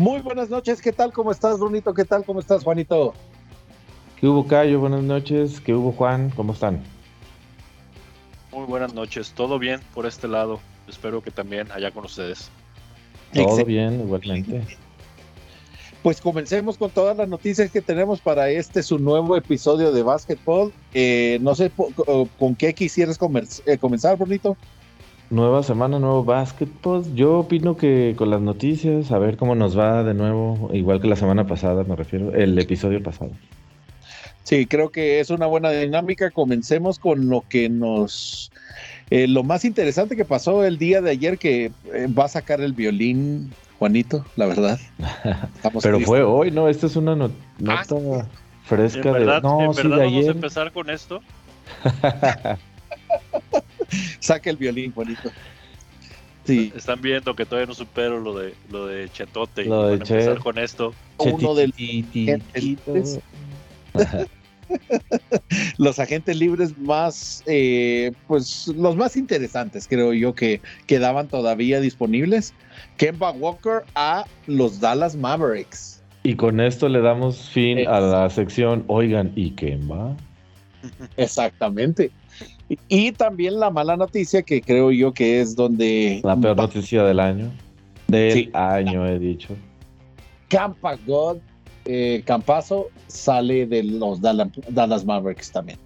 Muy buenas noches, ¿qué tal? ¿Cómo estás, Brunito? ¿Qué tal? ¿Cómo estás, Juanito? ¿Qué hubo, Cayo? Buenas noches. ¿Qué hubo, Juan? ¿Cómo están? Muy buenas noches. Todo bien por este lado. Espero que también allá con ustedes. Todo bien, igualmente. Pues comencemos con todas las noticias que tenemos para este su nuevo episodio de Basketball. Eh, no sé con qué quisieras eh, comenzar, Brunito. Nueva semana, nuevo básquetbol. Yo opino que con las noticias, a ver cómo nos va de nuevo, igual que la semana pasada, me refiero, el episodio pasado. Sí, creo que es una buena dinámica. Comencemos con lo que nos... Eh, lo más interesante que pasó el día de ayer, que eh, va a sacar el violín, Juanito, la verdad. Pero fue hoy, ¿no? Esta es una nota ah, fresca de... No, sí, de ayer. vamos a empezar con esto? Saca el violín, Juanito. Sí. Están viendo que todavía no supero lo de lo de Chetote y van a empezar con esto. Uno de los agentes libres más, eh, pues los más interesantes, creo yo, que quedaban todavía disponibles. Kemba Walker a los Dallas Mavericks. Y con esto le damos fin a la sección, oigan, ¿y Kemba? Exactamente. Y también la mala noticia que creo yo que es donde... La peor noticia del año. Del año, he dicho. Campa God, eh, Campazo sale de los Dallas, Mavericks también.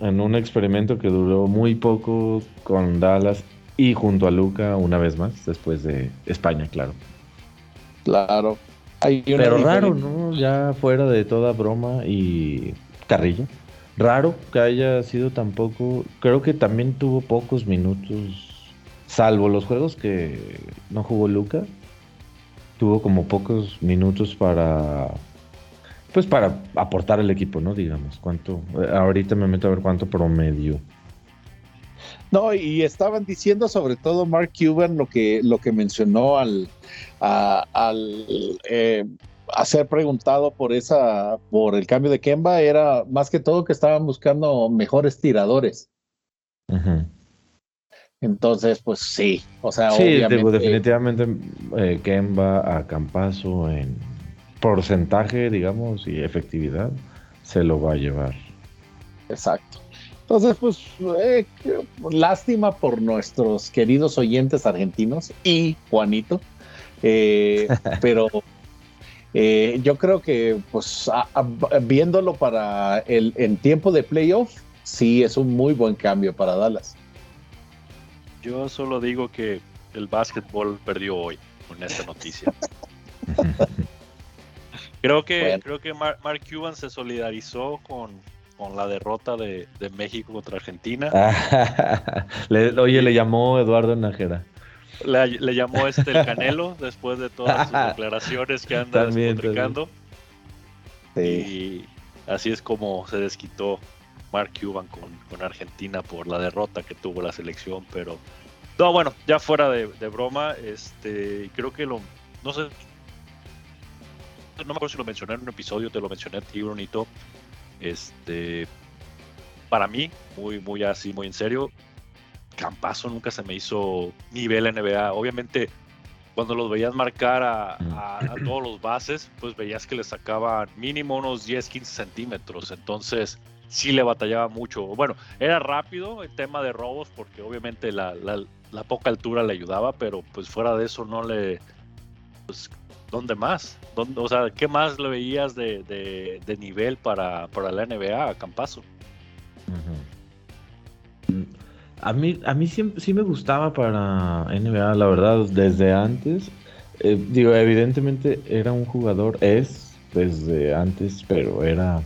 En un experimento que duró muy poco con Dallas y junto a Luca una vez más, después de España, claro. Claro. Pero raro, ¿no? Ya fuera de toda broma y carrilla raro que haya sido tan poco. Creo que también tuvo pocos minutos, salvo los juegos que no jugó Luca. Tuvo como pocos minutos para, pues para aportar al equipo, ¿no? Digamos, cuánto. Ahorita me meto a ver cuánto promedio. No, y estaban diciendo sobre todo Mark Cuban lo que, lo que mencionó al, al eh, a ser preguntado por esa, por el cambio de Kemba era más que todo que estaban buscando mejores tiradores. Entonces, pues sí, o sea, sí, definitivamente eh, Kemba a Campazo en porcentaje, digamos, y efectividad se lo va a llevar. Exacto. Entonces, pues, eh, lástima por nuestros queridos oyentes argentinos y Juanito, eh, pero eh, yo creo que, pues, viéndolo para el en tiempo de playoff, sí es un muy buen cambio para Dallas. Yo solo digo que el básquetbol perdió hoy con esta noticia. creo que creo que Mark, Cuban se solidarizó con, con la derrota de, México contra Argentina. oye, le llamó Eduardo Nájera. Le, llamó este el Canelo después de todas sus declaraciones que anda despotricando. Y así es como se desquitó Mark Cuban con, Argentina por la derrota que tuvo la selección. Pero no, bueno, ya fuera de, broma, este creo que lo. No sé. No me acuerdo si lo mencioné en un episodio, te lo mencioné a ti, Brunito. Este. Para mí, muy, muy así, muy en serio Campazo nunca se me hizo nivel NBA. Obviamente, cuando los veías marcar a, todos los bases, pues veías que le sacaban mínimo unos 10, 15 centímetros. Entonces, sí le batallaba mucho. Bueno, era rápido el tema de robos, porque obviamente la, poca altura le ayudaba, pero pues fuera de eso no le. Pues, ¿dónde más? ¿Dónde, o sea, ¿qué más le veías de, nivel para, para, la NBA a Campazo? A mí, a mí sí, sí, me gustaba para NBA, la verdad, desde antes. Eh, digo, evidentemente era un jugador, es desde antes, pero era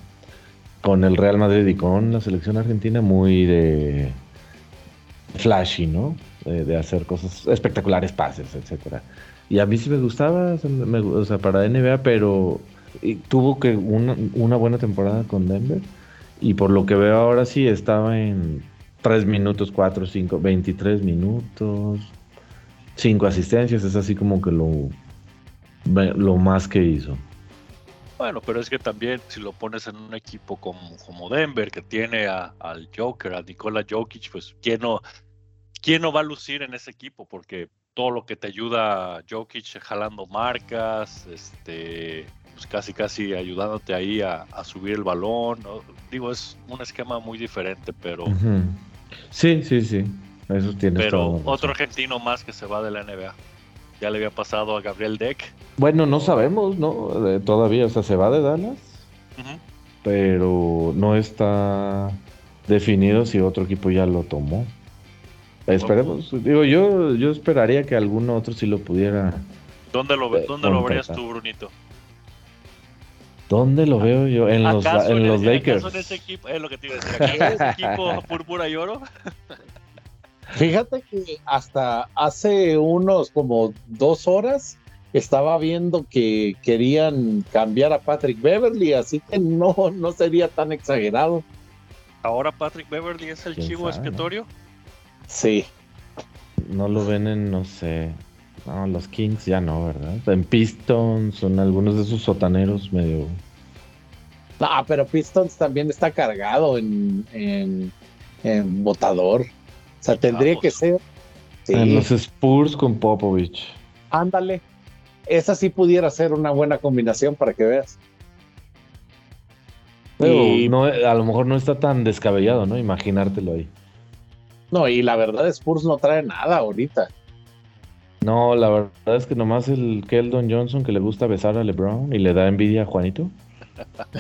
con el Real Madrid y con la selección argentina muy de flashy, ¿no? De, hacer cosas espectaculares, pases, etcétera. Y a mí sí me gustaba, o sea, para NBA, pero tuvo que una, una buena temporada con Denver. Y por lo que veo ahora sí estaba en 3 minutos, 4, 5, 23 minutos, 5 asistencias, es así como que lo, lo más que hizo. Bueno, pero es que también si lo pones en un equipo como, como Denver, que tiene al Joker, a Nikola Jokic, pues ¿quién no, ¿quién no va a lucir en ese equipo? Porque todo lo que te ayuda Jokic jalando marcas, este, pues casi casi ayudándote ahí a, subir el balón. Digo, es un esquema muy diferente, pero... Sí, sí, sí. Eso tiene Pero otro argentino más que se va de la NBA. Ya le había pasado a Gabriel Deck. Bueno, no sabemos, ¿no? todavía, o sea, se va de Dallas. Pero no está definido si otro equipo ya lo tomó. Esperemos, digo, yo, yo esperaría que algún otro sí lo pudiera. ¿Dónde lo, eh, ¿dónde lo verías tú, Brunito? ¿Dónde lo veo yo? En los, en los Lakers. En ese equipo, es lo que te iba a decir. ¿Acaso ese equipo púrpura y oro? Fíjate que hasta hace unos como dos horas estaba viendo que querían cambiar a Patrick Beverly, así que no, no sería tan exagerado. ¿Ahora Patrick Beverly es el chivo expiatorio? Sí. No lo ven en, no sé. No, los Kings ya no, ¿verdad? En Pistons, son algunos de sus sotaneros medio. No, pero Pistons también está cargado en, en, en votador. O sea, tendría que ser. En los Spurs con Popovich. Ándale. Esa sí pudiera ser una buena combinación para que veas. Pero no, a lo mejor no está tan descabellado, ¿no? Imaginártelo ahí. No, y la verdad Spurs no trae nada ahorita. No, la verdad es que nomás el Keldon Johnson que le gusta besar a LeBron y le da envidia a Juanito.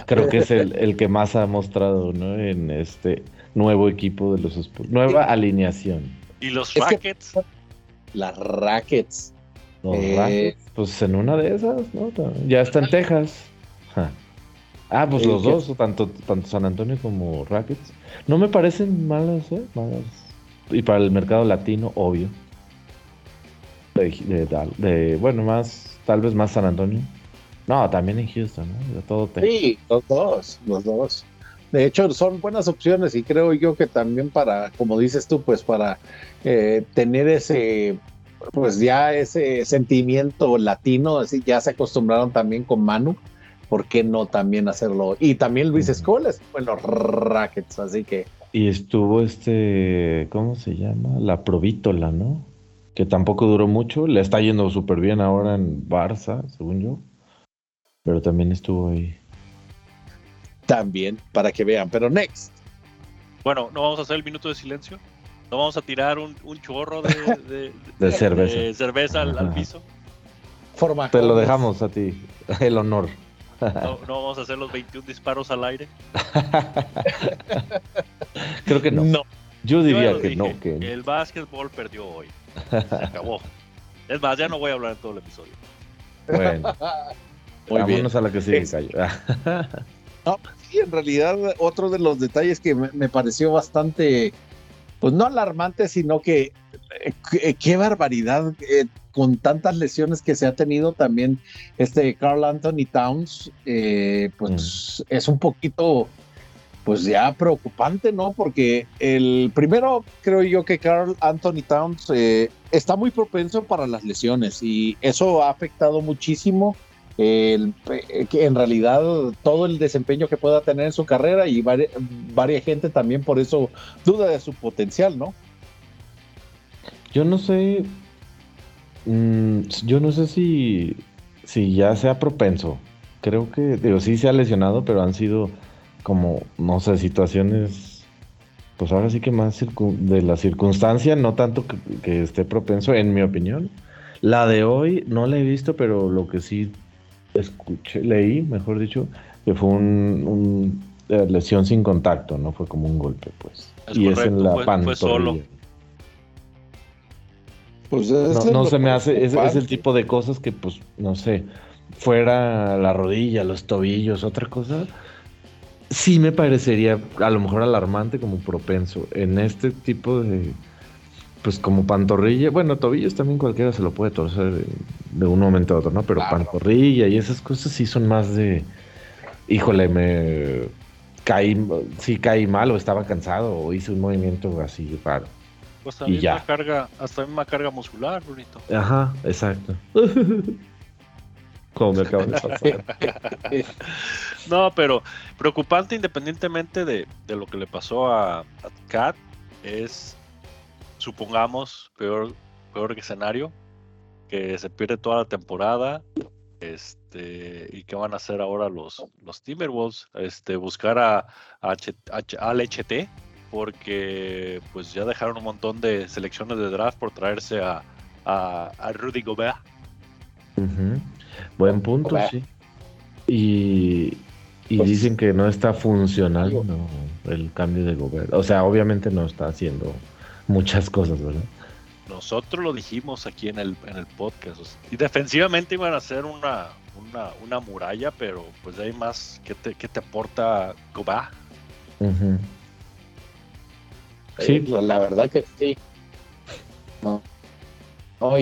Creo que es el, que más ha mostrado ¿no? en este nuevo equipo de los Spurs. Nueva alineación. ¿Y los Rackets? las Rackets. Los eh, Rackets, pues en una de esas, ¿no? Ya está en Texas. Ah, pues los dos, tanto, tanto San Antonio como Rackets. No me parecen malas, ¿eh? Malas y para el mercado latino, obvio. De, bueno, más, tal vez más San Antonio. No, también en Houston, ¿no? De todo sí, los dos, los dos. De hecho, son buenas opciones y creo yo que también para, como dices tú, pues para eh, tener ese, pues ya ese sentimiento latino, así ya se acostumbraron también con Manu, ¿por qué no también hacerlo? Y también Luis Escoles, bueno, Rackets, así que y estuvo este, ¿cómo se llama? La Provítola, ¿no? Que tampoco duró mucho. Le está yendo súper bien ahora en Barça, según yo. Pero también estuvo ahí. También, para que vean. Pero next. Bueno, no vamos a hacer el minuto de silencio. No vamos a tirar un, chorro de, de, cerveza, cerveza al, piso. Forma Te lo dejamos a ti. El honor. No, vamos a hacer los 21 disparos al aire. Creo que no. Yo diría que no. Que... El básquetbol perdió hoy. Se acabó. Es más, ya no voy a hablar en todo el episodio. Bueno. Muy Vámonos a la que sigue, no, sí, en realidad, otro de los detalles que me, pareció bastante, pues no alarmante, sino que eh, qué barbaridad. Eh, con tantas lesiones que se ha tenido también este Carl Anthony Towns, eh, pues mm. es un poquito, pues ya preocupante, ¿no? Porque el primero creo yo que Carl Anthony Towns eh, está muy propenso para las lesiones y eso ha afectado muchísimo el, eh, en realidad todo el desempeño que pueda tener en su carrera y varias gente también por eso duda de su potencial, ¿no? Yo no sé Mm, yo no sé si, si ya sea propenso. Creo que, digo, sí se ha lesionado, pero han sido como, no sé, situaciones, pues ahora sí que más de la circunstancia, no tanto que, esté propenso, en mi opinión. La de hoy no la he visto, pero lo que sí escuché, leí, mejor dicho, que fue un, eh, lesión sin contacto, no fue como un golpe, pues. y es en la pantorrilla. Pues no, se me hace, es, el tipo de cosas que, pues, no sé, fuera la rodilla, los tobillos, otra cosa, sí me parecería a lo mejor alarmante como propenso. En este tipo de, pues como pantorrilla, bueno, tobillos también cualquiera se lo puede torcer de, un momento a otro, ¿no? Pero pantorrilla y esas cosas sí son más de, híjole, me caí, sí caí mal o estaba cansado o hice un movimiento así raro. Pues también una carga, hasta una carga muscular, bonito. Ajá, exacto. De no, pero preocupante independientemente de, lo que le pasó a, a Kat, es, supongamos, peor, peor escenario, que se pierde toda la temporada. Este, y qué van a hacer ahora los, los Timberwolves, este, buscar a, al HT, porque pues ya dejaron un montón de selecciones de draft por traerse a, a, Rudy Gobert. Buen punto, sí. Y, y pues dicen que no está funcionando el cambio de Gobert. O sea, obviamente no está haciendo muchas cosas, ¿verdad? Nosotros lo dijimos aquí en el, en el podcast. y defensivamente iban a ser una, una, muralla, pero pues hay más que te, que te aporta Gobert. Sí, la verdad que sí.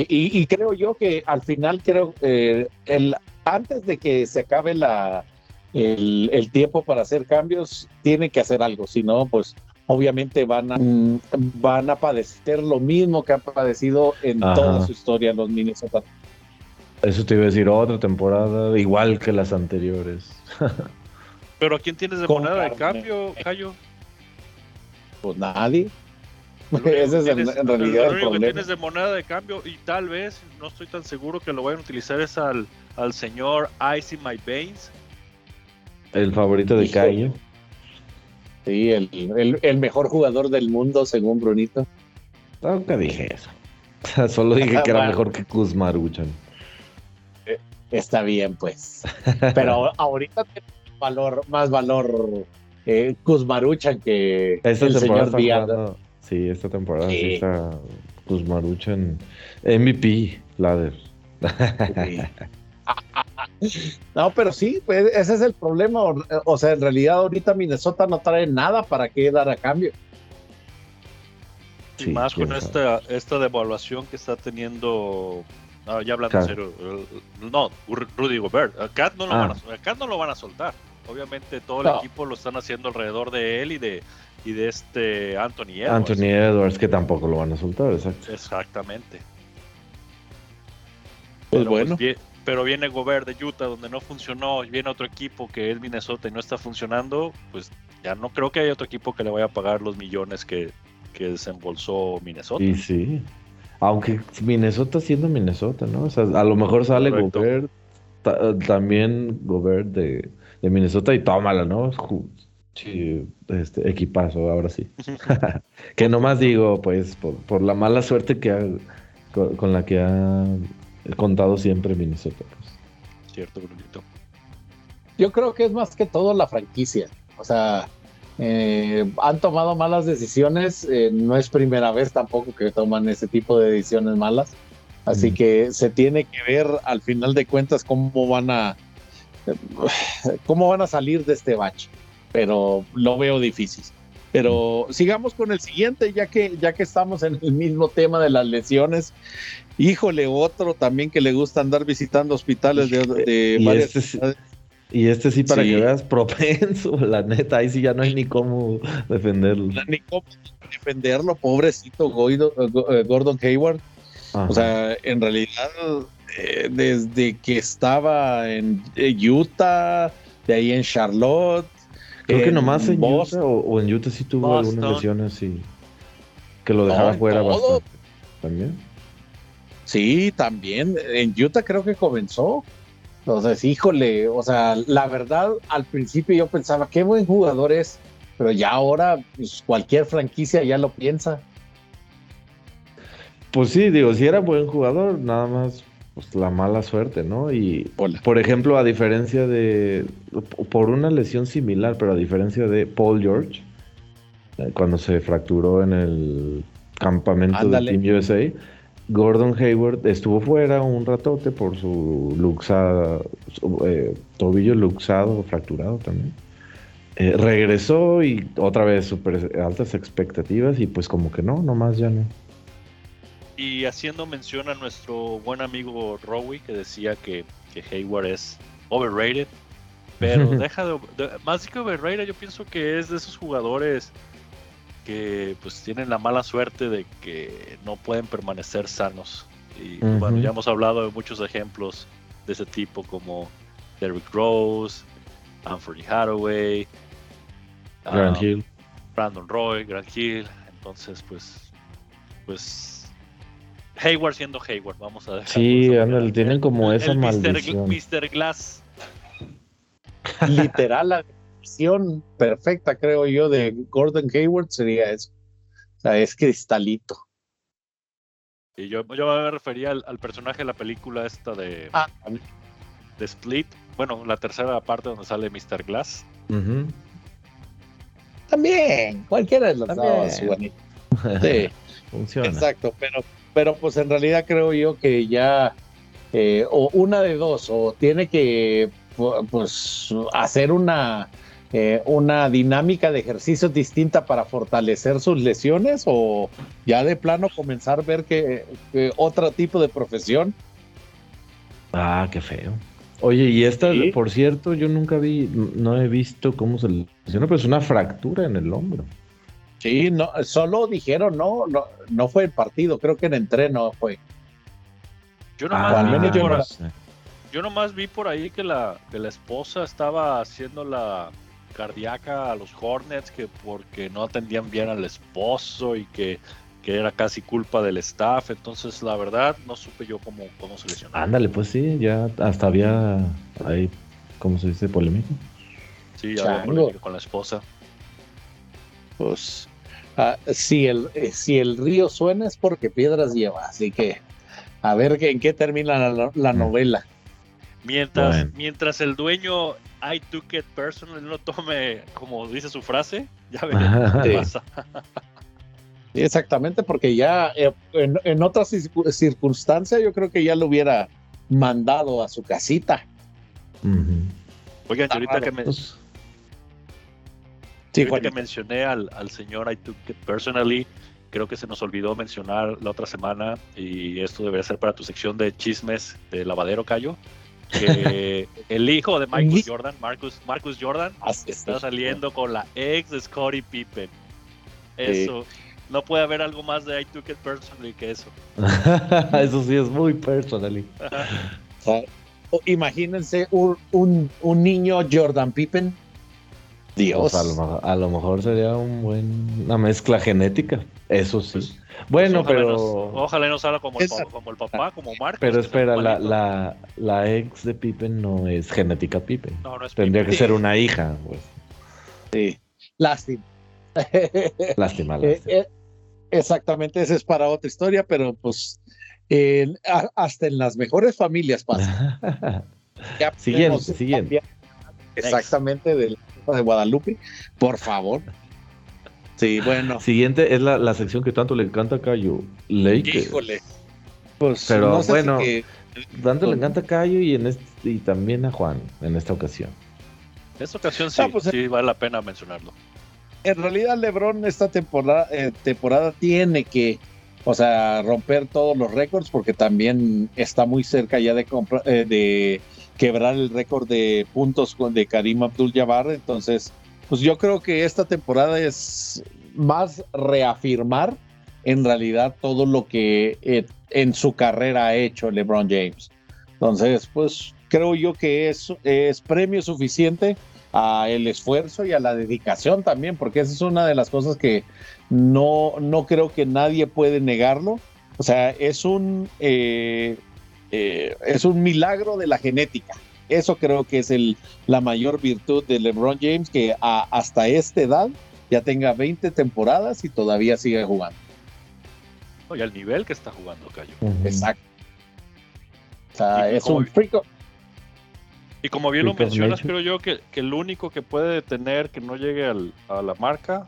Y, creo yo que al final creo eh, el antes de que se acabe la el, tiempo para hacer cambios, tiene que hacer algo, si no, pues obviamente van a, mm, van a padecer lo mismo que han padecido en toda su historia los Minnesota. Eso te iba a decir otra temporada, igual que las anteriores. Pero ¿a quién tienes de moneda de cambio, Cayo? Pues nadie. Ese es en, realidad el, único que tienes de moneda de cambio y tal vez, no estoy tan seguro que lo vayan a utilizar es al, al señor Ice in My Veins. El favorito de Cayo. Sí, el, el, mejor jugador del mundo, según Brunito. Nunca dije eso. Solo dije que era mejor que Kuzmaruchan. Eh, está bien, pues. Pero ahorita tiene valor, más valor eh, Kuzmaruchan que esta el señor Díaz. Sí, esta temporada sí, está Kuzmaruchan MVP, Ladder. No, pero sí, pues ese es el problema. O, sea, en realidad ahorita Minnesota no trae nada para qué dar a cambio. Y más con esta, esta devaluación que está teniendo, ya hablando en serio, no, Rudy Gobert, acá no, lo ah. van a, no lo van a soltar. Obviamente todo el equipo lo están haciendo alrededor de él y de, y de este Anthony Edwards. Anthony Edwards, que tampoco lo van a soltar, exacto. Exactamente. Pues, pues bueno pero viene Gobert de Utah donde no funcionó y viene otro equipo que es Minnesota y no está funcionando, pues ya no creo que haya otro equipo que le vaya a pagar los millones que, que desembolsó Minnesota. Y sí, aunque Minnesota siendo Minnesota, ¿no? O sea, a lo mejor sale Gobert, también Gobert de, de, Minnesota y tómala, ¿no? Sí, este equipazo, ahora sí. que nomás digo, pues, por, por la mala suerte que con la que ha contado siempre Minnesota. Pues. Cierto, Brunito. Yo creo que es más que todo la franquicia. O sea, eh, han tomado malas decisiones. Eh, no es primera vez tampoco que toman ese tipo de decisiones malas. Así que se tiene que ver al final de cuentas cómo van a cómo van a salir de este bache. Pero lo veo difícil. Pero sigamos con el siguiente, ya que, ya que estamos en el mismo tema de las lesiones. Híjole, otro también que le gusta andar visitando hospitales de, y varias este, Y este sí, para que veas, propenso, la neta, ahí sí ya no hay ni cómo defenderlo. ni cómo defenderlo, pobrecito eh, Gordon Hayward. O sea, en realidad, eh, desde que estaba en eh, Utah, de ahí en Charlotte, Creo que nomás en Utah o, en Utah sí tuvo algunas lesiones y que lo dejaba fuera bastante. ¿También? Sí, también. En Utah creo que comenzó. Entonces, híjole, o sea, la verdad, al principio yo pensaba, qué buen jugador es, pero ya ahora pues, cualquier franquicia ya lo piensa. Pues sí, digo, si era buen jugador, nada más pues, la mala suerte, ¿no? Y por ejemplo, a diferencia de, por una lesión similar, pero a diferencia de Paul George, eh, cuando se fracturó en el campamento de Team USA, Gordon Hayward estuvo fuera un ratote por su luxado, eh, tobillo luxado, fracturado también. Eh, regresó y otra vez super altas expectativas y pues como que no, nomás ya no. Y haciendo mención a nuestro buen amigo Rowie, que decía que, Hayward es overrated, pero deja de, Más que overrated, yo pienso que es de esos jugadores que pues tienen la mala suerte de que no pueden permanecer sanos. Y bueno, ya hemos hablado de muchos ejemplos de ese tipo, como Derrick Rose, Anthony Hathaway, Grant um, Hill. Brandon Roy, Grant Hill. Entonces, pues, pues Hayward siendo Hayward, vamos a dejar. Sí, ándale, tienen como esa maldición. Mr. Glass. Literal, la definición perfecta, creo yo, de Gordon Hayward sería eso. O sea, es cristalito. Y yo, yo me refería al, personaje de la película esta de, ah. de Split. Bueno, la tercera parte donde sale Mr. Glass. También, cualquiera de los dos, Sí. Funciona. Exacto, pero, pero pues en realidad creo yo que ya, eh, o una de dos, o tiene que pues hacer una, eh, una dinámica de ejercicios distinta para fortalecer sus lesiones, o ya de plano comenzar a ver que, otro tipo de profesión. Ah, qué feo. Oye, y esta, por cierto, yo nunca vi, no he visto cómo se lesiona, pero es una fractura en el hombro. Sí, no, solo dijeron, no, no, no fue el partido, creo que en entreno fue. Yo nomás, vi, por, yo nomás vi por ahí que la, que la esposa estaba haciendo la cardíaca a los Hornets que porque no atendían bien al esposo y que que era casi culpa del staff, entonces la verdad no supe yo cómo, cómo se lesionó. Ándale, pues sí, ya hasta había ahí, ¿cómo se dice? Polémico. Sí, había polémico con la esposa. Pues ah, si, el, eh, si el río suena es porque piedras lleva, así que a ver en qué termina la, mm. novela. Mientras, mientras el dueño I took it personal no tome, como dice su frase, ya veremos qué pasa. Exactamente, porque ya eh, en, otras circunstancias yo creo que ya lo hubiera mandado a su casita. Oigan, ahorita que me... Sí, que mencioné al, señor I took it personally, creo que se nos olvidó mencionar la otra semana, y esto debería ser para tu sección de chismes de lavadero Cayo, que el hijo de Michael Jordan, Marcus, Marcus Jordan, ah, está saliendo con la ex de Scottie Pippen. Eso no puede haber algo más de I took it personally que eso. eso sí es muy personally. imagínense un, niño Jordan Pippen. Dios. Pues a, lo, mejor sería un buen, una mezcla genética. Eso sí. Pues, bueno, pues pero. ojalá no salga como el, como el papá, como Mark. Pero espera, la, la, la, ex de Pippen no es genética Pippen. No, no es Tendría que ser una hija. Pues. Sí. Lástima. Lástima, lástima. Eh, eh, Exactamente, esa es para otra historia, pero pues hasta en las mejores familias pasa. siguiente, siguiente. Exactamente, de Guadalupe, por favor. Sí, bueno. Siguiente es la, sección que tanto le encanta a Cayo. Lakers. Híjole. Pues, pero bueno, tanto le encanta a Cayo y, en este, y también a Juan en esta ocasión. En esta ocasión sí, pues, sí vale la pena mencionarlo en realidad LeBron esta temporada, eh, temporada tiene que, o sea, romper todos los récords porque también está muy cerca ya de, eh, de quebrar el récord de puntos de Karim Abdul-Jabbar. Entonces, pues yo creo que esta temporada es más reafirmar en realidad todo lo que eh, en su carrera ha hecho LeBron James. Entonces, pues creo yo que es, es premio suficiente a el esfuerzo y a la dedicación también, porque esa es una de las cosas que no, no creo que nadie puede negarlo. O sea, es un, eh, eh, es un milagro de la genética. Eso creo que es el, la mayor virtud de LeBron James, que hasta esta edad ya tenga 20 temporadas y todavía sigue jugando. Y al nivel que está jugando, Cayo. Exacto. O sea, es un frico. Y como bien lo mencionas, creo yo que, el único que puede detener que no llegue a la marca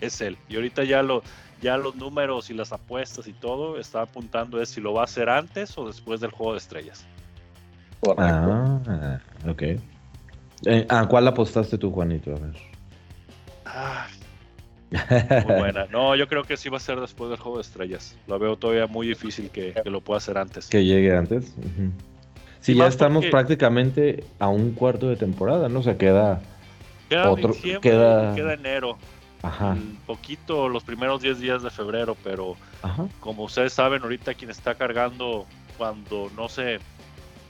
es él. Y ahorita ya, lo, ya los números y las apuestas y todo está apuntando es si lo va a hacer antes o después del juego de estrellas. Ah, ok. Eh, ¿A cuál apostaste tú, Juanito? A ver. Ah, muy buena. No, yo creo que sí va a ser después del juego de estrellas. Lo veo todavía muy difícil que, lo pueda hacer antes. Que llegue antes. Sí, ya estamos prácticamente a un cuarto de temporada, ¿no? O sea, queda, queda otro, queda... queda enero. Ajá. Un poquito los primeros 10 días de febrero, pero como ustedes saben, ahorita quien está cargando cuando no se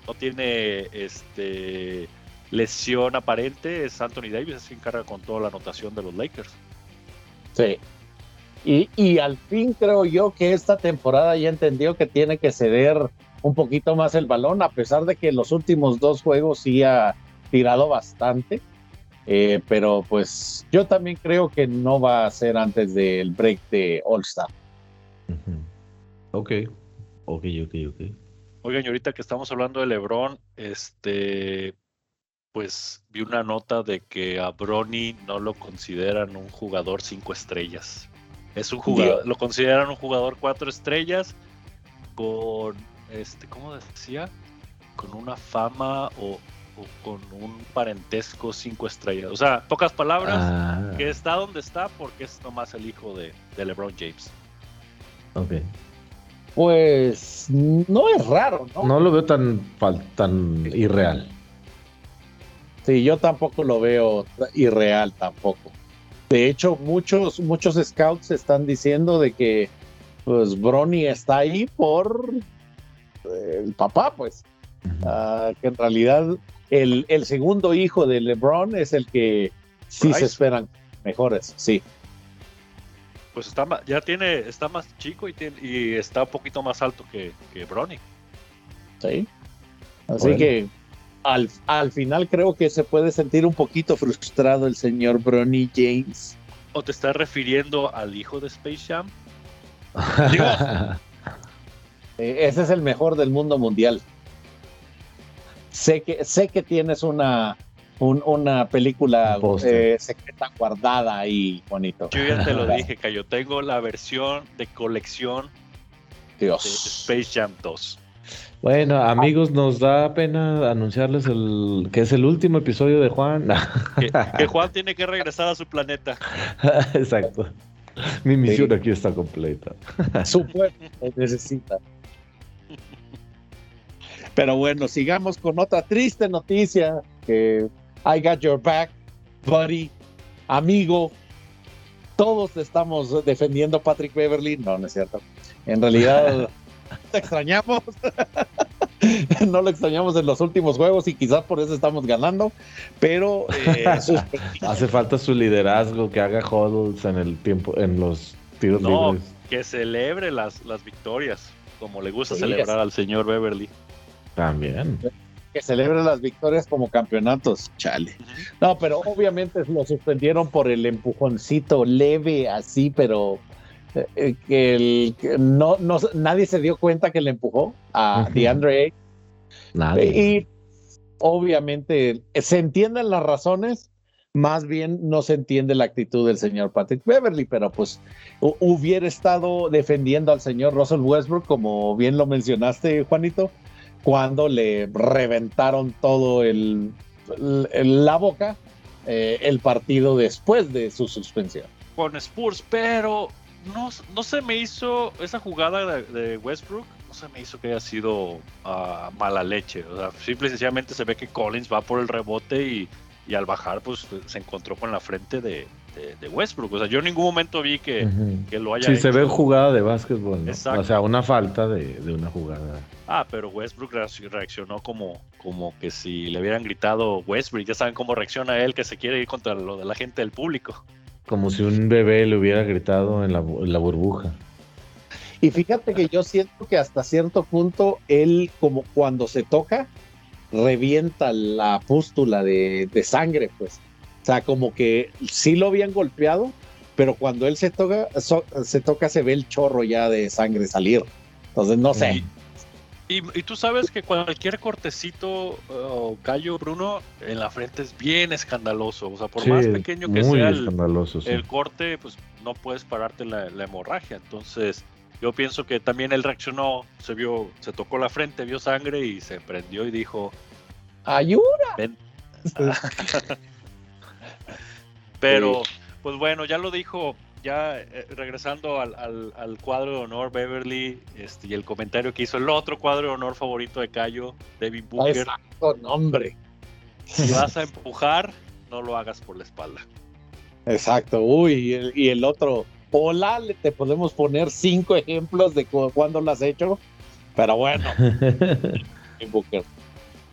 no tiene este lesión aparente es Anthony Davis, es quien carga con toda la anotación de los Lakers. Sí. Y, y al fin creo yo que esta temporada ya entendió que tiene que ceder un poquito más el balón, a pesar de que los últimos dos juegos sí ha tirado bastante. Eh, pero pues yo también creo que no va a ser antes del break de All Star. Ok, ok, ok, ok. Oigan, ahorita que estamos hablando de LeBron, este, pues vi una nota de que a Bronny no lo consideran un jugador cinco estrellas. Es un jugador, lo consideran un jugador cuatro estrellas con, este, ¿cómo decía? Con una fama o, con un parentesco cinco estrellas. O sea, pocas palabras, ah. que está donde está porque es nomás el hijo de, de LeBron James. Ok. Pues no es raro, ¿no? No lo veo tan, tan irreal. Sí, yo tampoco lo veo irreal tampoco. De hecho, muchos, muchos scouts están diciendo de que pues Bronny está ahí por eh, el papá, pues. Ah, que en realidad el, el, segundo hijo de LeBron es el que sí se esperan mejores, sí pues está ya tiene, está más chico y, tiene, y está un poquito más alto que, que Bronny. Sí. Así que al, al final creo que se puede sentir un poquito frustrado el señor Bronny James. ¿O te estás refiriendo al hijo de Space Jam? Eh, ese es el mejor del mundo mundial. Sé que, sé que tienes una, una película eh, secreta guardada ahí, bonito. Yo ya te lo dije, que yo tengo la versión de colección Dios. de Space Jam 2. Bueno, amigos, nos da pena anunciarles el que es el último episodio de Juan. que, Juan tiene que regresar a su planeta. Exacto. Mi misión aquí está completa. Su pueblo necesita. Pero bueno, sigamos con otra triste noticia que I got your back, buddy, amigo. Todos estamos defendiendo a Patrick Beverly. No, no es cierto. En realidad, te extrañamos. no lo extrañamos en los últimos juegos y quizás por eso estamos ganando. Pero eh, hace falta su liderazgo, que haga huddles en el tiempo, en los tiros no, Que celebre las, las victorias, como le gusta celebrar al señor Beverly. También que celebre las victorias como campeonatos, chale. No, pero obviamente lo suspendieron por el empujoncito leve así, pero eh, que el, no, no, nadie se dio cuenta que le empujó a DeAndre Nadie. Y obviamente se entienden las razones, más bien no se entiende la actitud del señor Patrick Beverly, pero pues hubiera estado defendiendo al señor Russell Westbrook, como bien lo mencionaste, Juanito, cuando le reventaron todo el, la boca eh, el partido después de su suspensión. Con Spurs, pero no, no se me hizo esa jugada de, Westbrook, no se me hizo que haya sido ah, mala leche. O sea, simple y sencillamente se ve que Collins va por el rebote y, y al bajar pues se encontró con la frente de, de, Westbrook. O sea, yo en ningún momento vi que, lo haya. Sí, se ve jugada de básquetbol. ¿no? O sea, una falta de, una jugada. Ah, pero Westbrook reaccionó como, como que si le hubieran gritado Westbrook. Ya saben cómo reacciona él, que se quiere ir contra lo de la gente del público. Como si un bebé le hubiera gritado en la, burbuja. Y fíjate que yo siento que hasta cierto punto él, como cuando se toca, revienta la pústula de, de sangre, pues. O sea, como que sí lo habían golpeado, pero cuando él se toca, se toca, se ve el chorro ya de sangre salir. Entonces, no sé. Y, tú sabes que cualquier cortecito uh, o callo, Bruno, en la frente es bien escandaloso. O sea, por más pequeño que sea el, corte, pues no puedes pararte la, hemorragia. Entonces, yo pienso que también él reaccionó, se vio, se tocó la frente, vio sangre y se prendió y dijo: ¡Ayuda! Pero, pues bueno, ya lo dijo, ya eh, regresando al, cuadro de honor Beverly este, y el comentario que hizo el otro cuadro de honor favorito de Cayo, Devin Booker. Exacto, nombre. Si vas a empujar, no lo hagas por la espalda. Exacto, uy, y el, otro, hola, te podemos poner cinco ejemplos de cuándo lo has hecho, pero bueno, Booker.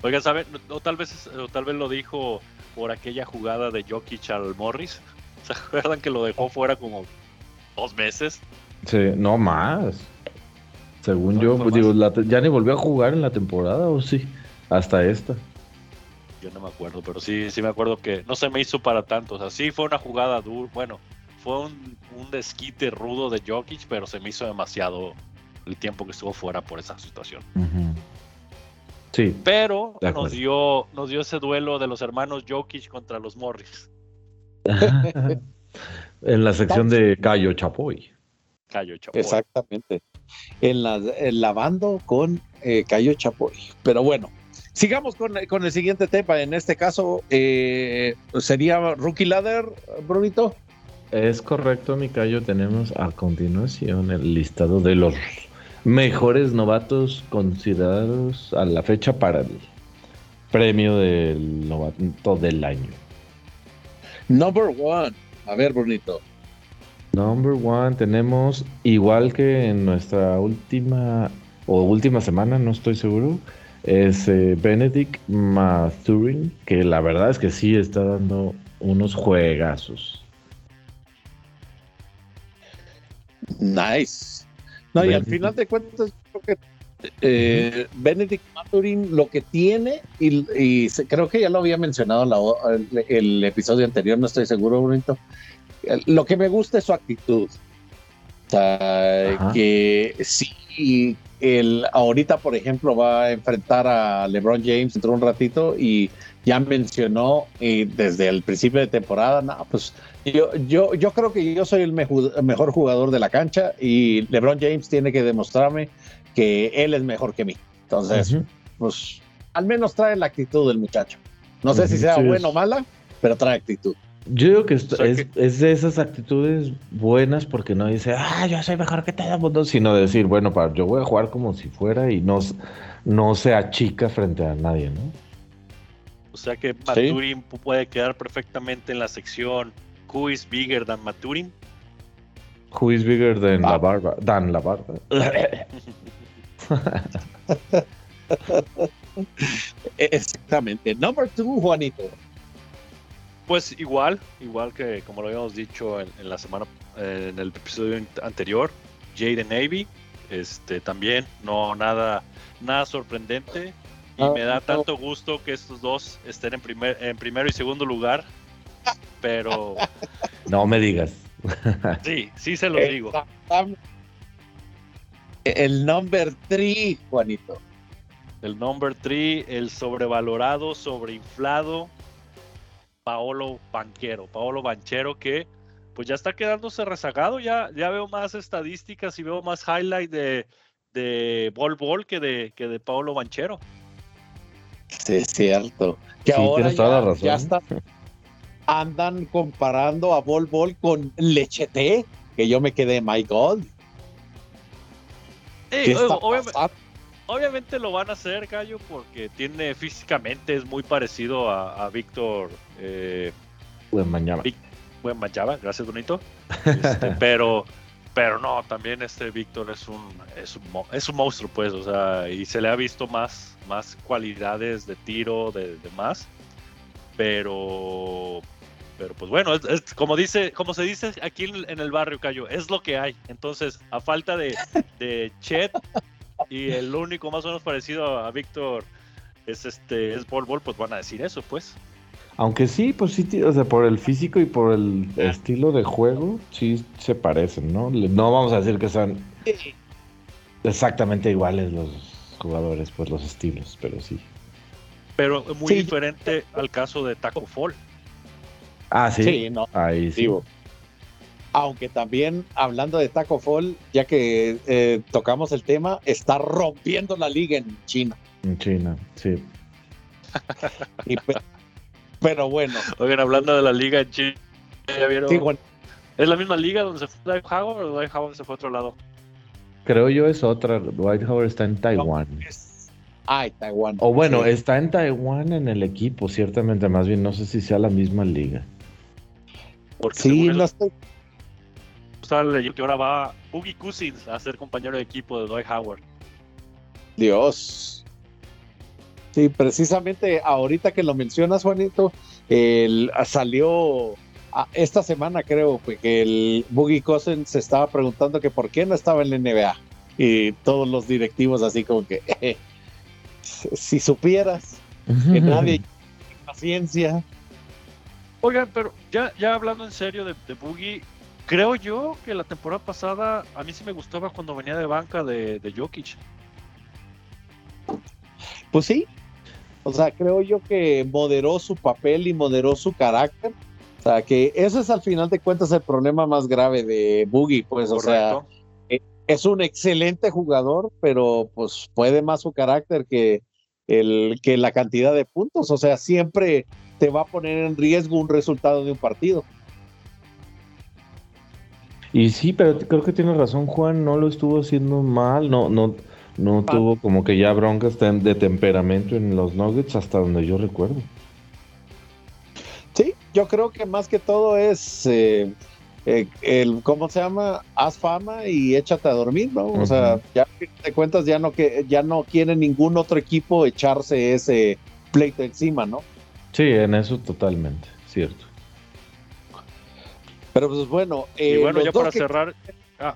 Oiga, ¿saben? O tal vez, o tal vez lo dijo por aquella jugada de Jokic al Morris. ¿Se acuerdan que lo dejó fuera como dos meses. Sí, no más. Según yo, digo, ya ni volvió a jugar en la temporada, ¿o sí? Hasta esta. Yo no me acuerdo, pero sí, sí me acuerdo que no se me hizo para tanto. O sea, sí fue una jugada dura. Bueno, fue un, desquite rudo de Jokic, pero se me hizo demasiado el tiempo que estuvo fuera por esa situación. Sí. Pero nos dio, nos dio ese duelo de los hermanos Jokic contra los Morris. en la sección de Cayo Chapoy. Cayo Chapoy. Exactamente. En la, lavando con eh, Cayo Chapoy. Pero bueno, sigamos con, el siguiente tema. En este caso, eh, sería Rookie Ladder, Brunito. Es correcto, Micayo. Tenemos a continuación el listado de los mejores novatos considerados a la fecha para el premio del novato del año. Number one. A ver, bonito. Number one, tenemos igual que en nuestra última o última semana, no estoy seguro, es eh, Benedict Mathurin, que la verdad es que sí está dando unos juegazos. Nice. No, y al final de cuentas, creo que eh, Benedict Maturin lo que tiene, y, creo que ya lo había mencionado en el, episodio anterior, no estoy seguro, bonito. Lo que me gusta es su actitud. O sea, que sí, el, ahorita, por ejemplo, va a enfrentar a LeBron James dentro de un ratito y ya mencionó eh, desde el principio de temporada, no, pues yo, yo, yo creo que yo soy el mejor jugador de la cancha y LeBron James tiene que demostrarme que él es mejor que mí. Entonces, pues al menos trae la actitud del muchacho. No sé si sea buena o mala, pero trae actitud. Yo digo que, es, es, de esas actitudes buenas porque no dice, ah, yo soy mejor que todo el mundo, sino decir, bueno, para, yo voy a jugar como si fuera y no, no se achica frente a nadie, ¿no? O sea que Maturin puede quedar perfectamente en la sección Who is bigger than Maturin? Who is bigger than la barba? Dan la barba. Exactamente. Number two, Juanito. Pues igual, igual que como lo habíamos dicho en, la semana, en el episodio anterior, Jaden Navy, este también no nada, nada sorprendente y ah, me da tanto gusto que estos dos estén en primer, en primero y segundo lugar, pero no me digas. Sí, sí se lo digo. El number three, Juanito. El number three, el sobrevalorado, sobreinflado, Paolo Banquero, Paolo Banchero que pues ya está quedándose rezagado, ya, ya veo más estadísticas y veo más highlight de, de Bol Bol que de, que de Paolo Banchero. Sí, es cierto. Que ahora ya, está, andan comparando a Bol Bol con Lechete, que yo me quedé, my God. obviamente, lo van a hacer, Gallo, porque tiene físicamente, es muy parecido a, Víctor. Eh, Buen mañana. Buen mañana, gracias, bonito. Este, pero, pero no, también este Víctor es un, es un, es un monstruo, pues, o sea, y se le ha visto más, más cualidades de tiro, de, de más. Pero, pero pues bueno, es, como dice, como se dice aquí en, el barrio Cayo, es lo que hay. Entonces, a falta de, de Chet y el único más o menos parecido a Víctor es este es Bol Bol, pues van a decir eso, pues. Aunque sí, pues sí, o sea, por el físico y por el estilo de juego, sí se parecen, ¿no? No vamos a decir que sean exactamente iguales los jugadores, pues los estilos, pero sí. Pero muy diferente al caso de Taco Fall. Ah, sí. no. Ahí sí. Aunque también, hablando de Taco Fall, ya que eh, tocamos el tema, está rompiendo la liga en China. En China, sí. pero, bueno. Oigan, hablando de la liga en China, ¿ya vieron? ¿Es la misma liga donde se fue Dwight Howard o Dwight Howard se fue a otro lado? Creo yo es otra. Dwight Howard está en Taiwán. Ah, Taiwán. O bueno, está en Taiwán en el equipo, ciertamente. Más bien, no sé si sea la misma liga. Porque sí, no estoy. Sale que ahora va Boogie Cousins a ser compañero de equipo de Dwight Howard. Dios. Sí, precisamente ahorita que lo mencionas, Juanito, el, salió esta semana creo que el Boogie Cousin se estaba preguntando que por qué no estaba en la NBA. Y todos los directivos así como que, si supieras que nadie paciencia. Oigan, pero ya, ya hablando en serio de, de, Boogie, creo yo que la temporada pasada a mí sí me gustaba cuando venía de banca de, de Jokic. Pues sí, o sea, creo yo que moderó su papel y moderó su carácter. O sea, que eso es al final de cuentas el problema más grave de Boogie, pues, o sea, eh, es un excelente jugador, pero pues puede más su carácter que, el, que la cantidad de puntos. O sea, siempre te va a poner en riesgo un resultado de un partido. Y sí, pero creo que tiene razón Juan, no lo estuvo haciendo mal, no, no, no ah. tuvo como que ya broncas de temperamento en los Nuggets hasta donde yo recuerdo. Sí, yo creo que más que todo es eh, eh, el, ¿cómo se llama? Haz fama y échate a dormir, ¿no? O sea, ya te cuentas, ya no, que, ya no quiere ningún otro equipo echarse ese pleito encima, ¿no? Sí, en eso totalmente, cierto. Pero pues bueno. y bueno, ya para cerrar. Ah,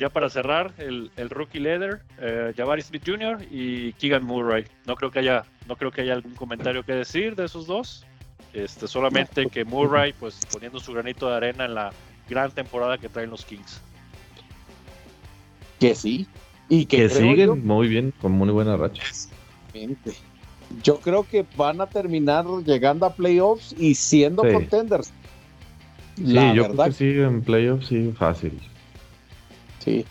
ya para cerrar, el, rookie leader, eh, Jabari Smith Jr. y Keegan Murray. No creo que haya, no creo que haya algún comentario que decir de esos dos. Este, solamente que Murray, pues poniendo su granito de arena en la gran temporada que traen los Kings. Que sí. Y que, siguen muy bien, con muy buena racha. Yo creo que van a terminar llegando a playoffs y siendo contenders. Sí, yo creo que sí, en playoffs sí, fácil. Sí.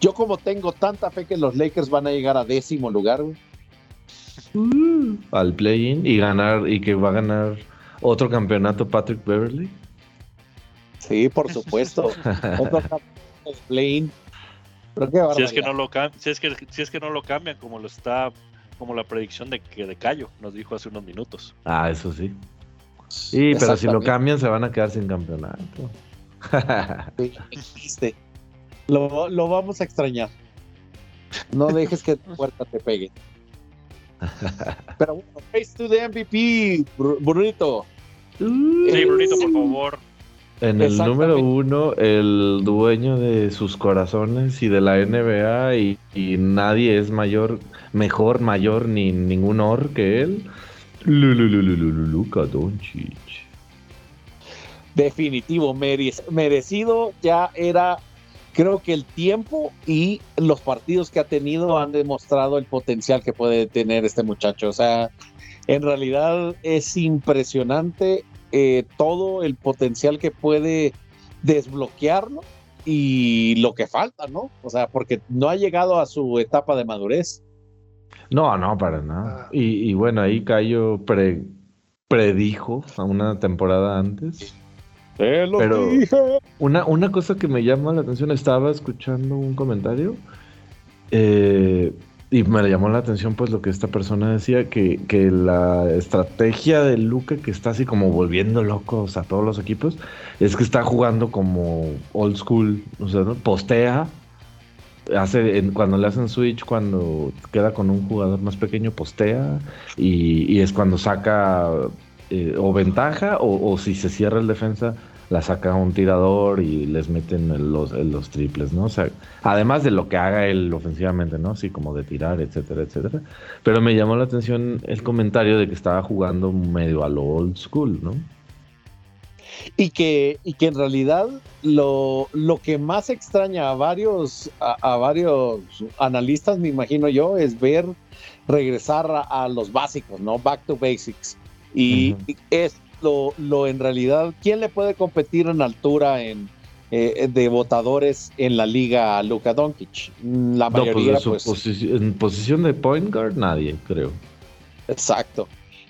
Yo como tengo tanta fe que los Lakers van a llegar a décimo lugar, uh, al play-in y ganar, y que va a ganar otro campeonato Patrick Beverly. Sí, por supuesto. otro play-in. Si es que no lo si es que, si es que no lo cambian como lo está como la predicción de que de Cayo nos dijo hace unos minutos. Ah, eso sí. Sí, pero si lo cambian se van a quedar sin campeonato. sí, lo, lo vamos a extrañar. No dejes que tu puerta te pegue. Pero bueno, face to the MVP, Brunito. Sí, Brunito, por favor. En el número uno, el dueño de sus corazones y de la NBA, y, nadie es mayor, mejor, mayor, ni ningún or que él. Luka Doncic. Definitivo, merecido, ya era creo que el tiempo y los partidos que ha tenido han demostrado el potencial que puede tener este muchacho. O sea, en realidad es impresionante eh, todo el potencial que puede desbloquearlo y lo que falta, ¿no? O sea, porque no ha llegado a su etapa de madurez. No, no, para nada. Ah. Y, bueno, ahí Cayo predijo a una temporada antes pero Una, una cosa que me llama la atención, estaba escuchando un comentario eh, y me llamó la atención pues lo que esta persona decía, que, que, la estrategia de Luca que está así como volviendo locos a todos los equipos, es que está jugando como old school, o sea, postea, hace cuando le hacen switch, cuando queda con un jugador más pequeño, postea y, es cuando saca eh, o ventaja o, si se cierra el defensa la saca un tirador y les meten los, los triples, ¿no? O sea, además de lo que haga él ofensivamente, ¿no? Así como de tirar, etcétera, etcétera. Pero me llamó la atención el comentario de que estaba jugando medio a lo old school, ¿no? Y que, y que en realidad lo, lo que más extraña a varios, a, varios analistas, me imagino yo, es ver regresar a, los básicos, ¿no? Back to basics. Y es lo, lo, en realidad, ¿quién le puede competir en altura en, eh, de votadores en la liga a Luka Doncic? La pues, mayoría, pues, en posición de point guard, nadie, creo. Exacto.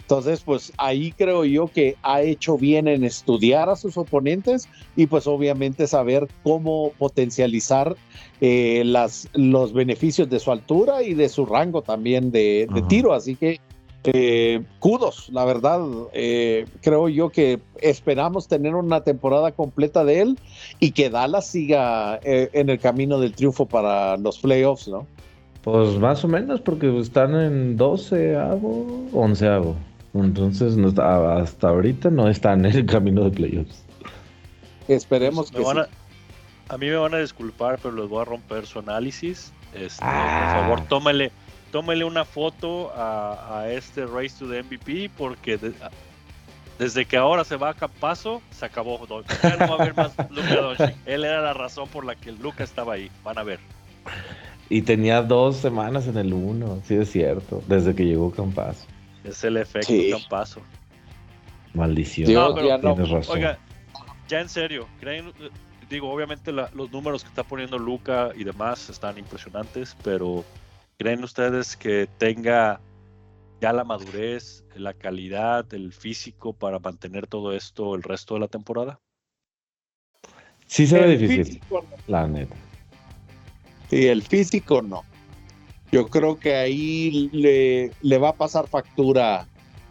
Entonces, pues ahí creo yo que ha hecho bien en estudiar a sus oponentes y pues obviamente saber cómo potencializar eh, las, los beneficios de su altura y de su rango también de, de tiro. Así que eh, kudos, la verdad. Eh, creo yo que esperamos tener una temporada completa de él y que Dallas siga eh, en el camino del triunfo para los playoffs, ¿no? Pues más o menos, porque están en 12 hago, 11 hago. Entonces, hasta ahorita no están en el camino de playoffs. Esperemos pues, que a, mí me van a disculpar, pero les voy a romper su análisis. Este, por ah. favor, tómele, tómele una foto a, este Race to the MVP porque desde que ahora se va a Campazo, se acabó. Ya no va a haber más Luka Él era la razón por la que Luca estaba ahí. Van a ver. Y tenía dos semanas en el uno, sí es cierto, desde que llegó Campazo. Es el efecto Campazo. Maldición. Oiga, ya en serio, digo, obviamente los números que está poniendo Luca y demás están impresionantes, pero ¿creen ustedes que tenga ya la madurez, la calidad, el físico para mantener todo esto el resto de la temporada? Sí se ve difícil, la neta. Sí, el físico no. Yo creo que ahí le, le va a pasar factura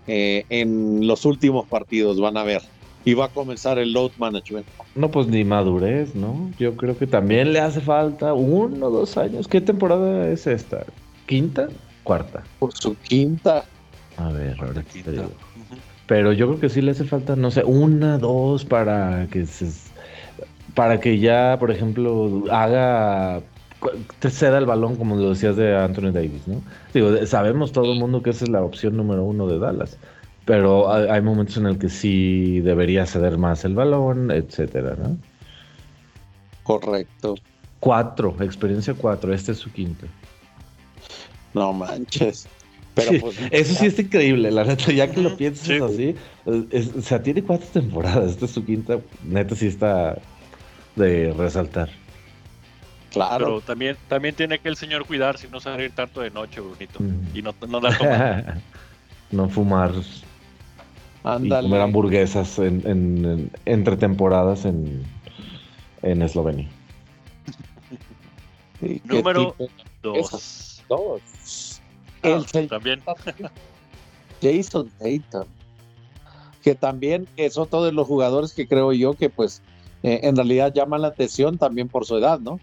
eh, en los últimos partidos, van a ver. Y va a comenzar el load management. No, pues ni madurez, ¿no? Yo creo que también le hace falta uno o dos años. ¿Qué temporada es esta? ¿Quinta? ¿Cuarta? Por su quinta. A ver, ahora quinta. Pero yo creo que sí le hace falta, no sé, una, dos para que se, para que ya, por ejemplo, haga te ceda el balón, como lo decías de Anthony Davis, ¿no? Digo, sabemos todo el mundo que esa es la opción número uno de Dallas, pero hay, momentos en el que sí debería ceder más el balón, etcétera, ¿no? Correcto. Cuatro, experiencia cuatro, este es su quinto. No manches. Pero pues, eso sí es increíble, la neta, ya que lo piensas así, o sea, tiene cuatro temporadas, esta es su quinta, neta sí está de resaltar. Claro. Pero también, también tiene que el señor cuidar si no salir tanto de noche, Brunito. Mm. Y no, no tomar. no fumar. Y comer hamburguesas en, entre temporadas en, en Eslovenia. Número dos. Dos. Ah, también. Jason Tatum. Que también es otro de los jugadores que creo yo que pues eh, en realidad llama la atención también por su edad, ¿no?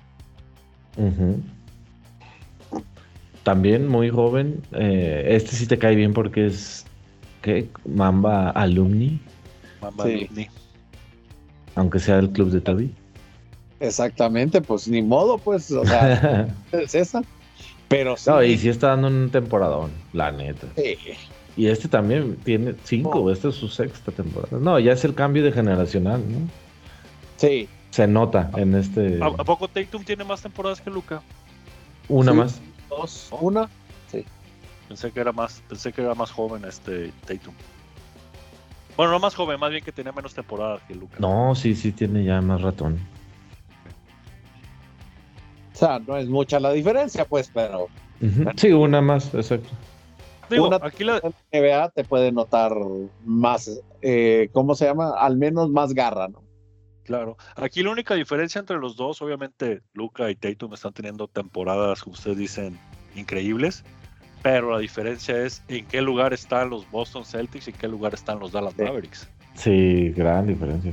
También muy joven. Eh, este sí te cae bien porque es. ¿Qué? Mamba Alumni. Mamba Alumni. Aunque sea el club de Toby. Exactamente, pues ni modo, pues. O sea, es esa. Pero sí. No, y sí está dando un temporadón, la neta. Y este también tiene cinco, esta es su sexta temporada. No, ya es el cambio de generacional, ¿no? Sí, se nota en este. ¿A, poco Tatum tiene más temporadas que Luca? Una más. Dos, una. Pensé que era más, pensé que era más joven este Tatum. Bueno, no más joven, más bien que tenía menos temporadas que Luca. No, sí, sí tiene ya más ratón. O sea, no es mucha la diferencia, pues, pero. Sí, una más, exacto. Digo, aquí la NBA te puede notar más, eh, ¿cómo se llama? Al menos más garra, ¿no? Claro. Aquí la única diferencia entre los dos, obviamente, Luca y Tatum están teniendo temporadas, como ustedes dicen, increíbles. Pero la diferencia es en qué lugar están los Boston Celtics y en qué lugar están los Dallas Mavericks. Sí, gran diferencia.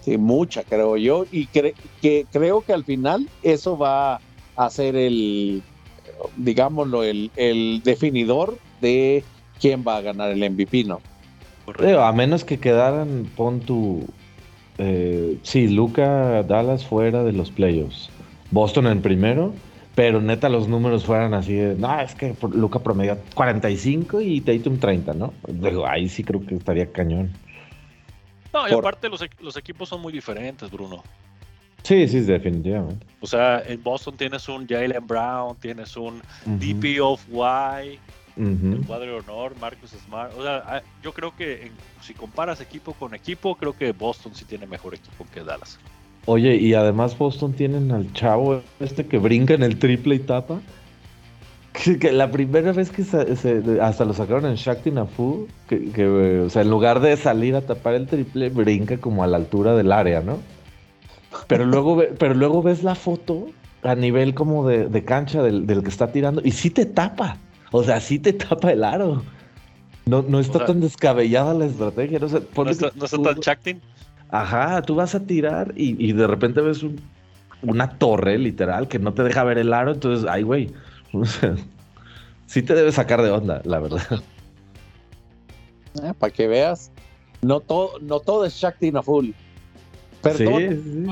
Sí, mucha, creo yo. Y que creo que al final eso va a ser el, digámoslo, el, el definidor de quién va a ganar el MVP, ¿no? a menos que quedaran, pon tu eh, sí, Luca Dallas fuera de los playoffs. Boston en primero, pero neta los números fueran así de, no, es que Luca promedio 45 y Tatum 30, ¿no? ahí sí creo que estaría cañón. No, y aparte los, los, equipos son muy diferentes, Bruno. Sí, sí, definitivamente. O sea, en Boston tienes un Jalen Brown, tienes un DP of Y, el cuadro de honor, Marcus Smart. O sea, ah, yo creo que si comparas equipo con equipo, creo que Boston sí tiene mejor equipo que Dallas. Oye, y además Boston tienen al chavo este que brinca en el triple y tapa. Que, la primera vez que hasta lo sacaron en Shakti Nafu, que, o sea, en lugar de salir a tapar el triple, brinca como a la altura del área, ¿no? Pero luego, pero luego ves la foto a nivel como de, cancha del, del, que está tirando y sí te tapa. O sea, sí te tapa el aro. No, no está tan descabellada la estrategia. No, no está, tan chacting. Ajá, tú vas a tirar y, de repente ves una torre literal que no te deja ver el aro. Entonces, ay, güey. O sea, sí te debe sacar de onda, la verdad. Eh, para que veas, no todo, no todo es Shakti Naful. Perdón.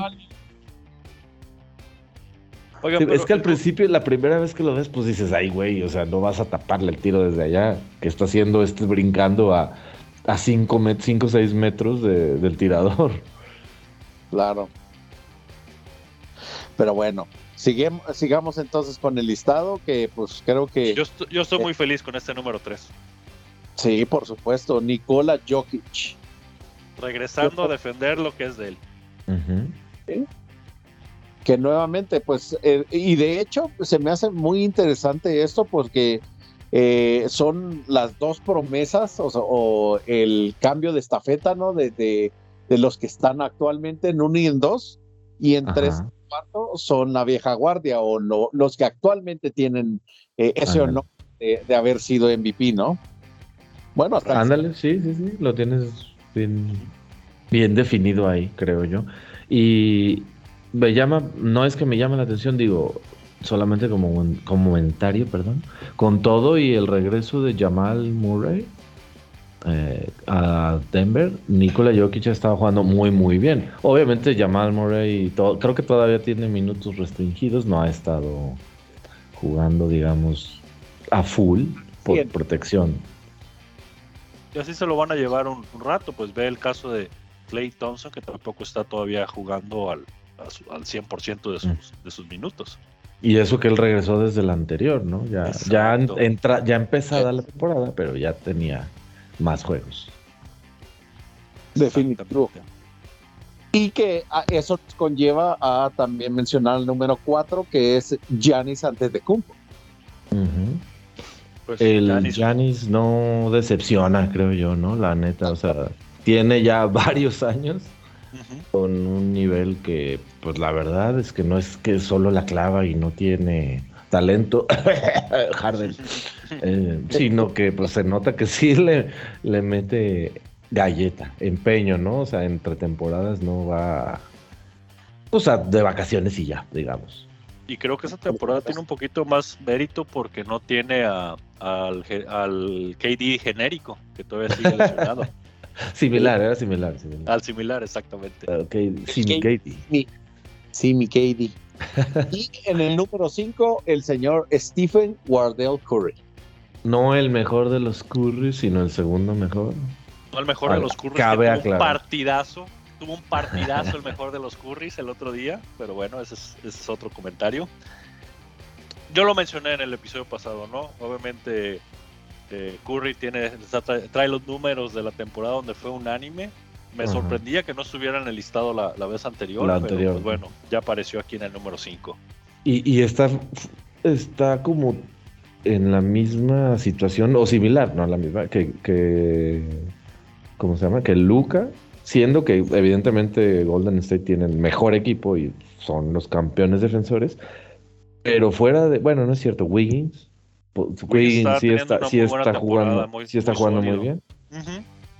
es que al principio, la primera vez que lo ves, pues dices, ay, güey, o sea, no vas a taparle el tiro desde allá, que está haciendo este brincando a 5 o 6 metros del tirador. Claro. Pero bueno, sigamos entonces con el listado, que pues creo que... Yo, yo estoy muy feliz con este número 3. Sí, por supuesto, Nikola Jokic. Regresando a defender lo que es de él. Que nuevamente, pues, eh, y de hecho se me hace muy interesante esto porque eh, son las dos promesas o, el cambio de estafeta, ¿no? De, de, los que están actualmente en uno y en dos, y en tres son la vieja guardia o los que actualmente tienen eh, ese honor de, haber sido MVP, ¿no? Bueno, hasta Ándale, sí, sí, sí, lo tienes bien, bien definido ahí, creo yo. Y me llama, no es que me llame la atención, digo, solamente como un comentario, perdón, con todo y el regreso de Jamal Murray, eh, a Denver, Nikola Jokic ha estado jugando muy, muy bien. Obviamente, Jamal Murray, todo, creo que todavía tiene minutos restringidos, no ha estado jugando, digamos, a full por protección. Y así se lo van a llevar un, rato, pues ve el caso de Clay Thompson, que tampoco está todavía jugando al, al 100% de sus, mm. de sus minutos. Y eso que él regresó desde el anterior, ¿no? Ya, ya, entra, ya empezada la temporada, pero ya tenía más juegos. Definitivamente. Y que eso conlleva a también mencionar el número 4, que es Giannis antes de Cumpo. Pues el Giannis no decepciona, creo yo, ¿no? La neta, o sea, tiene ya varios años con un nivel que, pues la verdad es que no es que solo la clava y no tiene talento, Harden, eh, sino que pues se nota que sí le, le mete galleta, empeño, ¿no? O sea, entre temporadas no va, o sea, de vacaciones y ya, digamos. Y creo que esa temporada tiene un poquito más mérito porque no tiene a, al, al KD genérico, que todavía sigue lesionado. similar, era similar, Al similar, exactamente. Okay. Sí, mi KD. Sí, mi KD. y en el número 5, el señor Stephen Wardell Curry. No el mejor de los Curry, sino el segundo mejor. No el mejor de los Curry. Cabe tuvo un partidazo. Tuvo un partidazo el mejor de los Currys el otro día. Pero bueno, ese es, otro comentario. Yo lo mencioné en el episodio pasado, ¿no? Obviamente eh, Curry tiene, trae, los números de la temporada donde fue unánime. Me sorprendía que no estuviera en el listado la, vez anterior, la pero. Pues, bueno, ya apareció aquí en el número 5. Y, y está, está como en la misma situación, o similar, no la misma, que, que ¿cómo se llama? Que Luca, siendo que evidentemente Golden State tiene el mejor equipo y son los campeones defensores, pero fuera de, bueno, no es cierto, Wiggins, Wiggins sí está, sí está jugando, muy, sí está jugando muy bien.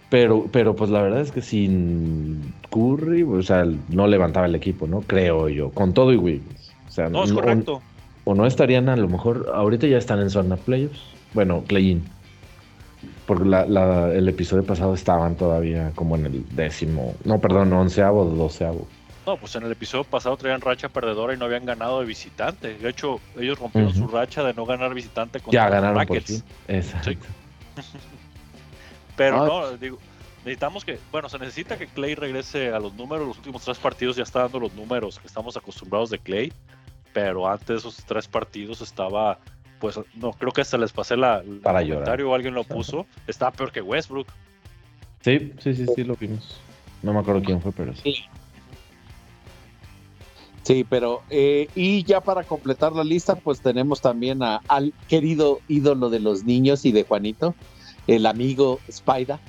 Pero, pero pues la verdad es que sin Curry, o sea, no levantaba el equipo, ¿no? Creo yo, con todo y Wiggins. O sea, no, es correcto o no estarían a lo mejor, ahorita ya están en zona playoffs, bueno, play-in. Porque la, el episodio pasado estaban todavía como en el décimo, no, perdón, onceavo o doceavo. No, pues en el episodio pasado traían racha perdedora y no habían ganado de visitante. De hecho, ellos rompieron su racha de no ganar visitante con Ya ganaron por fin. Exacto. Pero no, digo, necesitamos que, bueno, se necesita que Clay regrese a los números. Los últimos tres partidos ya está dando los números que estamos acostumbrados de Clay pero antes de esos tres partidos estaba, pues no, creo que hasta les pasé la, el Para comentario o alguien lo puso, estaba peor que Westbrook. Sí, sí, sí, sí, lo vimos. No me acuerdo quién fue, pero sí. Sí, pero eh, y ya para completar la lista, pues tenemos también a, al querido ídolo de los niños y de Juanito, el amigo Spider.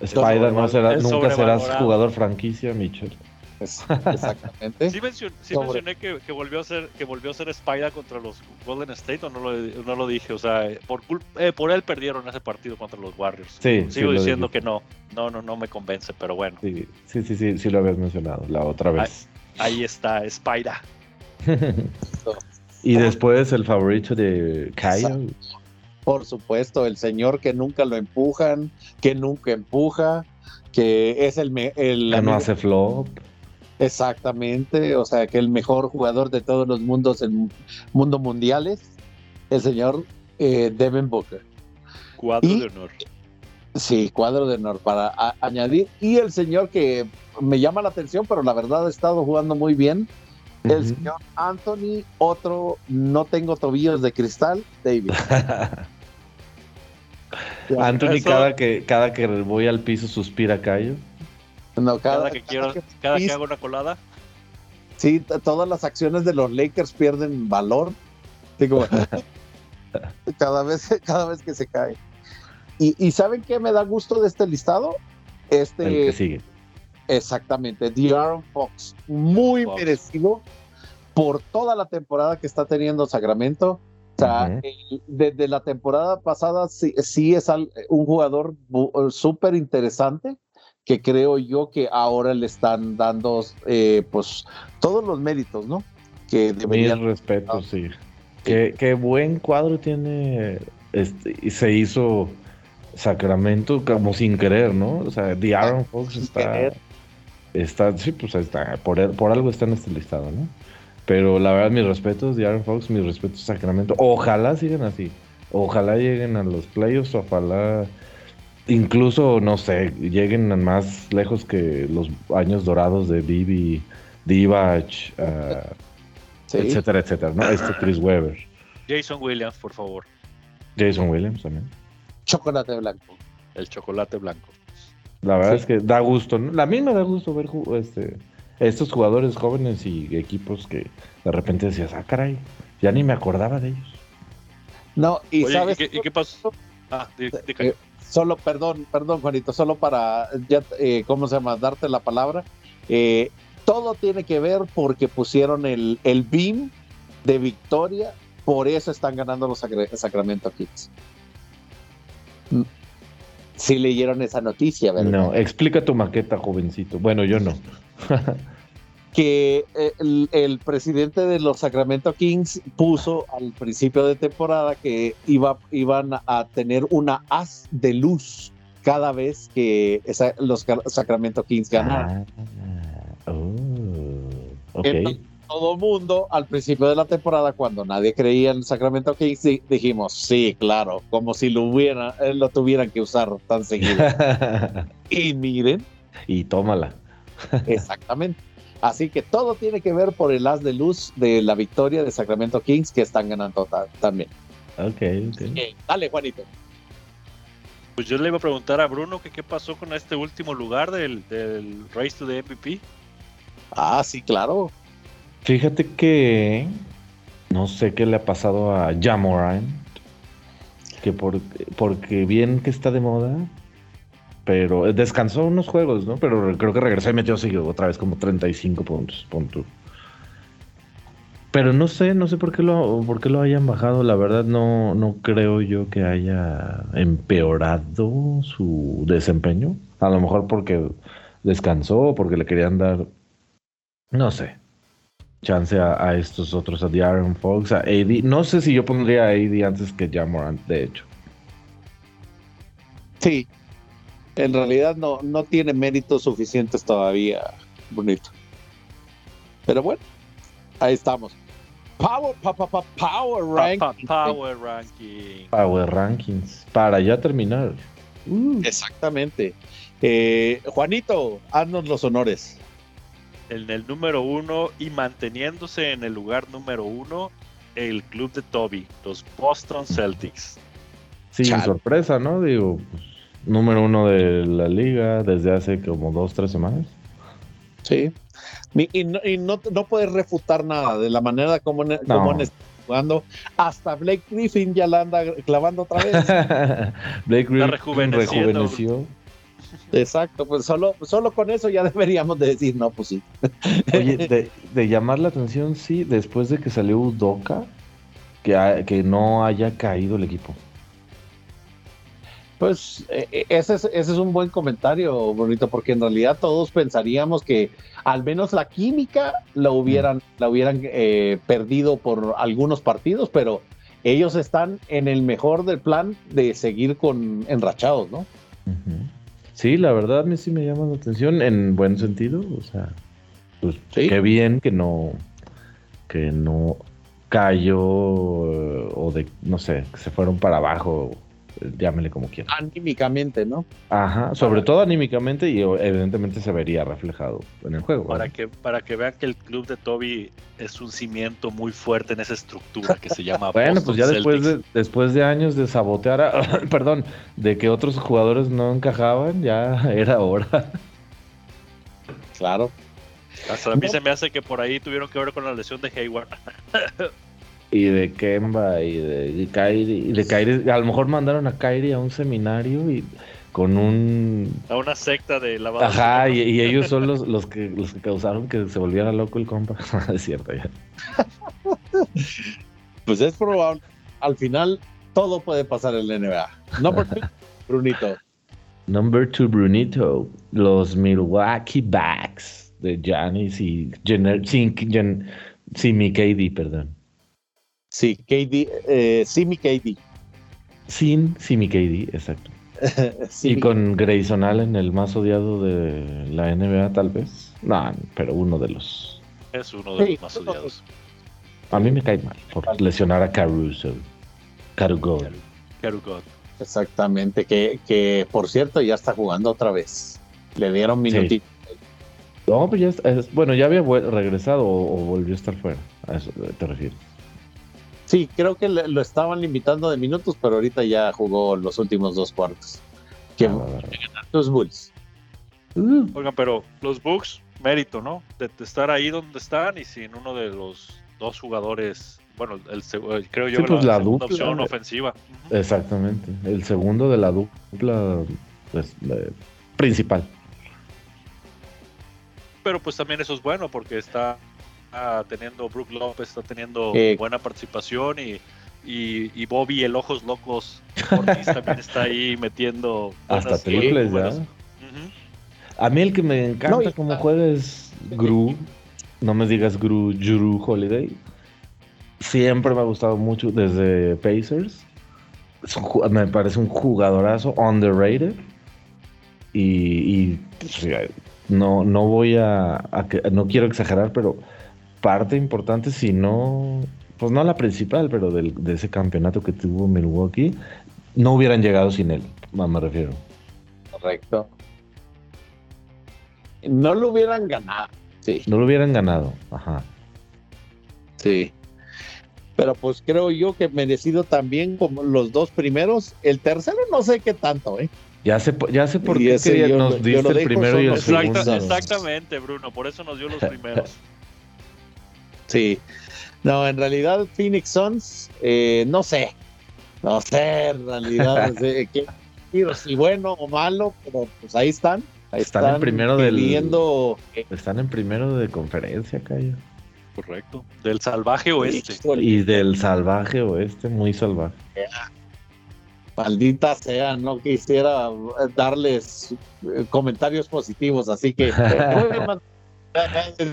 Spider no será, nunca serás jugador franquicia, Mitchell. Exactamente. Sí, mencioné que, volvió a ser que volvió a ser Spider contra los Golden State o no lo, no lo dije, o sea, por eh, por él perdieron ese partido contra los Warriors. Sí, Sigo diciendo que no, no, no, no me convence, pero bueno. Sí, sí, sí, sí, lo habías mencionado la otra vez. Ahí, está, Spider. y después el favorito de Kyle. Por supuesto, el señor que nunca lo empujan, que nunca empuja, que es el... el que no hace flop. Exactamente, o sea, que el mejor jugador de todos los mundos en mundo mundiales, el señor eh, Devin Booker. Cuadro de honor. Sí, cuadro de honor para añadir. Y el señor que me llama la atención, pero la verdad ha estado jugando muy bien, el señor Anthony, otro no tengo tobillos de cristal, David. Anthony cada que cada que voy al piso suspira callo. No, cada, que quiero, cada que hago una colada. Sí, todas las acciones de los Lakers pierden valor. Digo, cada vez, cada vez que se cae. Y, y, ¿saben qué me da gusto de este listado? Este, El que sigue. Exactamente, The Aaron Fox, muy merecido por toda la temporada que está teniendo Sacramento. O sea, desde la temporada pasada sí, es un jugador súper interesante que creo yo que ahora le están dando eh, pues todos los méritos, ¿no? Que deberían... respeto, sí. Qué, buen cuadro tiene este, y se hizo Sacramento como sin querer, ¿no? O sea, The Aaron Fox está... Está, sí, pues está, por, por algo está en este listado, ¿no? Pero la verdad, mis respetos de Aaron Fox, mis respetos Sacramento. Ojalá sigan así. Ojalá lleguen a los playoffs, ojalá incluso, no sé, lleguen más lejos que los años dorados de Bibi, Divac, uh, etcétera, etcétera, ¿no? Este Chris Weber. Jason Williams, por favor. Jason Williams también. Chocolate blanco. El chocolate blanco. La verdad es que da gusto, ¿no? A mí me da gusto ver este, estos jugadores jóvenes y equipos que de repente decías, ah, caray, ya ni me acordaba de ellos. No, y sabes. ¿y qué, pasó? Ah, eh, solo, perdón, perdón, Juanito, solo para, ya, eh, ¿cómo se llama? Darte la palabra. Eh, todo tiene que ver porque pusieron el, el BIM de victoria, por eso están ganando los Sacramento Kings sí leyeron esa noticia, ¿verdad? No, explica tu maqueta, jovencito. Bueno, yo no. que eh, el, presidente de los Sacramento Kings puso al principio de temporada que iba, iban a tener una haz de luz cada vez que los Sacramento Kings ganaran. Ah, oh, todo mundo al principio de la temporada, cuando nadie creía en Sacramento Kings, dijimos, sí, claro, como si lo, hubieran, eh, lo tuvieran que usar tan seguido. y miren. Y tómala. exactamente. Así que todo tiene que ver por el haz de luz de la victoria de Sacramento Kings que están ganando también. Ok, Dale, Juanito. Pues yo le iba a preguntar a Bruno que qué pasó con este último lugar del, del Race to the MVP. Ah, sí, claro. Fíjate que no sé qué le ha pasado a Jamoran. Que por, porque bien que está de moda, pero descansó unos juegos, ¿no? Pero creo que regresó y metió otra vez como 35 puntos. puntos. Pero no sé, no sé por qué lo, por qué lo hayan bajado. La verdad no, no creo yo que haya empeorado su desempeño. A lo mejor porque descansó, porque le querían dar, no sé, chance a, estos otros, a The Aaron Fox, a AD. No sé si yo pondría a AD antes que Jamorant, de hecho. Sí, en realidad no, no tiene méritos suficientes todavía, bonito. Pero bueno, ahí estamos. Power, power ranking. power ranking. Power rankings. Para ya terminar. Uh. Exactamente. Eh, Juanito, haznos los honores en el número uno y manteniéndose en el lugar número uno el club de Toby, los Boston Celtics. Sí, sorpresa, ¿no? Digo, pues, número uno de la liga desde hace como dos, tres semanas. Sí. Y, no, no, puedes refutar nada de la manera como, como han estado jugando. Hasta Blake Griffin ya la anda clavando otra vez. Blake Griffin rejuveneció. Exacto, pues solo, solo con eso ya deberíamos de decir, no, pues sí. Oye, de, llamar la atención, sí, después de que salió Udoka, que, que no haya caído el equipo. Pues e, e, ese es, ese es un buen comentario, bonito, porque en realidad todos pensaríamos que al menos la química la hubieran, la hubieran eh, perdido por algunos partidos, pero ellos están en el mejor del plan de seguir con enrachados, ¿no? Sí, la verdad a mí sí me llama la atención en buen sentido, o sea, pues qué bien que no que no cayó o de no sé, que se fueron para abajo llámele como quiera. Anímicamente, ¿no? Ajá, sobre todo anímicamente y evidentemente se vería reflejado en el juego. Para, que, para que vean que el club de Toby es un cimiento muy fuerte en esa estructura que se llama Bueno, pues ya después de, después de años de sabotear, perdón, de que otros jugadores no encajaban, ya era hora. Claro. Hasta a mí se me hace que por ahí tuvieron que ver con la lesión de Hayward. Y de Kemba y de, Kairi, y de Kairi, a lo mejor mandaron a Kairi a un seminario y con un a una secta de lavado ajá y, ellos son los, los que los que causaron que se volviera loco el compa. Es cierto ya. Pues es probable. Al final todo puede pasar en la NBA number two Brunito. Number two Brunito. Los Milwaukee Bucks de Giannis y Jenner, sin, sin mi KD perdón Sí, KD, eh, Simi KD. Sin Simi KD, exacto. y con Grayson Allen, el más odiado de la NBA, tal vez. No, pero uno de los. Es uno de los más odiados. A mí me cae mal por lesionar a Caruso. Carugod. Carugod. Exactamente, que, que por cierto ya está jugando otra vez. Le dieron minutito. No, pues ya es, bueno, ya había regresado o, o, volvió a estar fuera. A eso te refieres. Sí, creo que lo estaban limitando de minutos, pero ahorita ya jugó los últimos dos cuartos. Que ah, los Bulls. Uh. Oigan, pero los Bucks, mérito, ¿no? De, estar ahí donde están y sin uno de los dos jugadores, bueno, el, creo yo pues la, segunda opción ofensiva. Exactamente, el segundo de la dupla pues, principal. Pero pues también eso es bueno porque está teniendo, Brook López está teniendo buena participación y, y, Bobby, el Ojos Locos, también está ahí metiendo. Hasta triples, ¿verdad? A mí el que me encanta como juega es Gru. No me digas Gru, Drew Holiday. Siempre me ha gustado mucho desde Pacers. me parece un jugadorazo underrated. Y, pues, no, no voy a, a, No quiero exagerar, pero parte importante, si no, pues no la principal, pero del, de ese campeonato que tuvo Milwaukee, no hubieran llegado sin él, me refiero. Correcto. No lo hubieran ganado. Sí. No lo hubieran ganado, ajá. Sí. Pero pues creo yo que merecido también como los dos primeros. El tercero no sé qué tanto, ¿eh? Ya sé, ya sé por qué nos diste el primero y el segundo. Exactamente, Bruno, por eso nos dio los primeros. Sí. No, en realidad Phoenix Suns, eh, no sé. No sé, en realidad, qué si bueno o malo, pero pues ahí están. están, en primero del. Están en primero de conferencia, Cayo. Correcto. Del salvaje oeste. Y del salvaje oeste, muy salvaje. Maldita sea, no quisiera darles eh, comentarios positivos, así que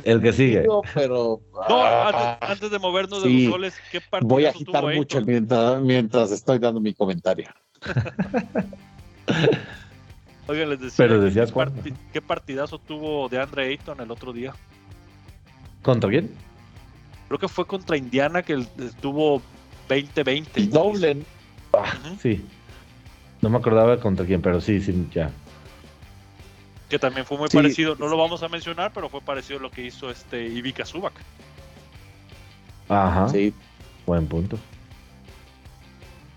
El que sigue. Pero, no, ah, antes, de movernos de los goles, ¿qué partidazo Voy a agitar mucho mientras, estoy dando mi comentario. Oigan, les decía, Pero decías ¿qué, partidazo tuvo de Andre Ayton el otro día? ¿Contra quién? Creo que fue contra Indiana que tuvo 20-20. Doble. Ah, sí. No me acordaba contra quién, pero sí, sí, ya que también fue muy parecido, no lo vamos a mencionar, pero fue parecido a lo que hizo este Ivica Subak. Ajá. Sí. Buen punto.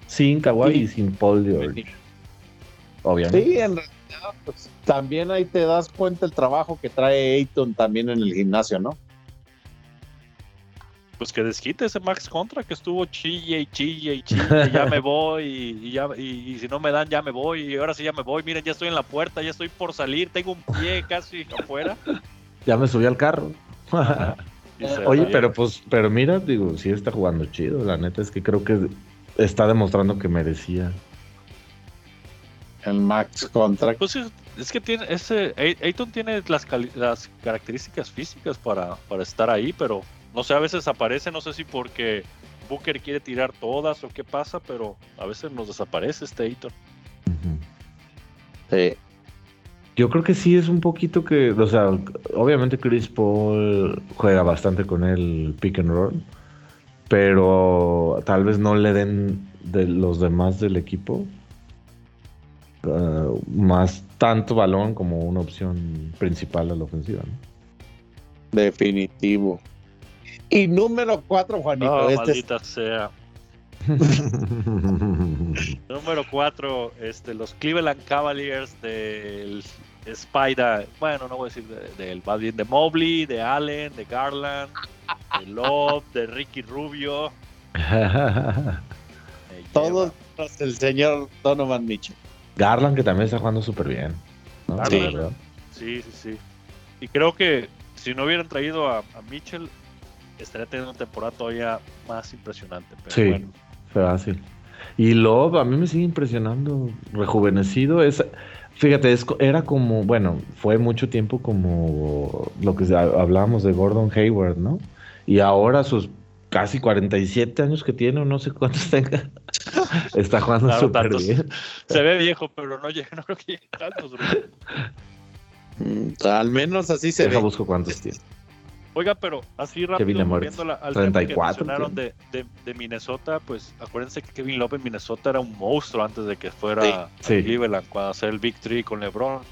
Sin Kawhi y sin Paul George. Obviamente. Sí, en realidad, pues, también ahí te das cuenta el trabajo que trae Ayton también en el gimnasio, ¿no? Pues que desquite ese Max Contra que estuvo chille y chille y chille, ya me voy y, ya, y, si no me dan ya me voy y ahora sí ya me voy, miren ya estoy en la puerta, ya estoy por salir, tengo un pie casi afuera. Ya me subí al carro. Oye, pero pues, pero mira, digo, sí está jugando chido, la neta es que creo que está demostrando que merecía. El Max Contra. Pues es que tiene ese Ayton tiene las, las características físicas para, para estar ahí, pero no sé, a veces aparece, no sé si porque Booker quiere tirar todas o qué pasa, pero a veces nos desaparece este Ayton. Yo creo que sí es un poquito que, o sea, obviamente Chris Paul juega bastante con el pick and roll, pero tal vez no le den de los demás del equipo uh, más tanto balón como una opción principal a la ofensiva. Definitivo. Y número cuatro, Juanito. Oh, maldita sea. número cuatro, este, los Cleveland Cavaliers del Spider, bueno, no voy a decir del de, bien de Mobley, de Allen, de Garland, de Love, de Ricky Rubio. Todos el señor Donovan Mitchell. Garland que también está jugando súper bien. Sí. sí, sí, sí. Y creo que si no hubieran traído a, Mitchell, estaría teniendo una temporada todavía más impresionante. sí, bueno. fácil. Y Love a mí me sigue impresionando, rejuvenecido. Es, fíjate, era como, bueno, fue mucho tiempo como lo que hablábamos de Gordon Hayward, ¿no? Y ahora sus casi 47 años que tiene, o no sé cuántos tenga, está jugando súper bien. Se ve viejo, pero no, llega, no creo que llegue tantos. Mm, al menos así se Deja ve. busco cuántos tiene. Oiga, pero así rápido, viendo al 34, tema que de, de, de, Minnesota, pues acuérdense que Kevin Love en Minnesota era un monstruo antes de que fuera sí, a Cleveland, cuando hacer el Big Three con LeBron.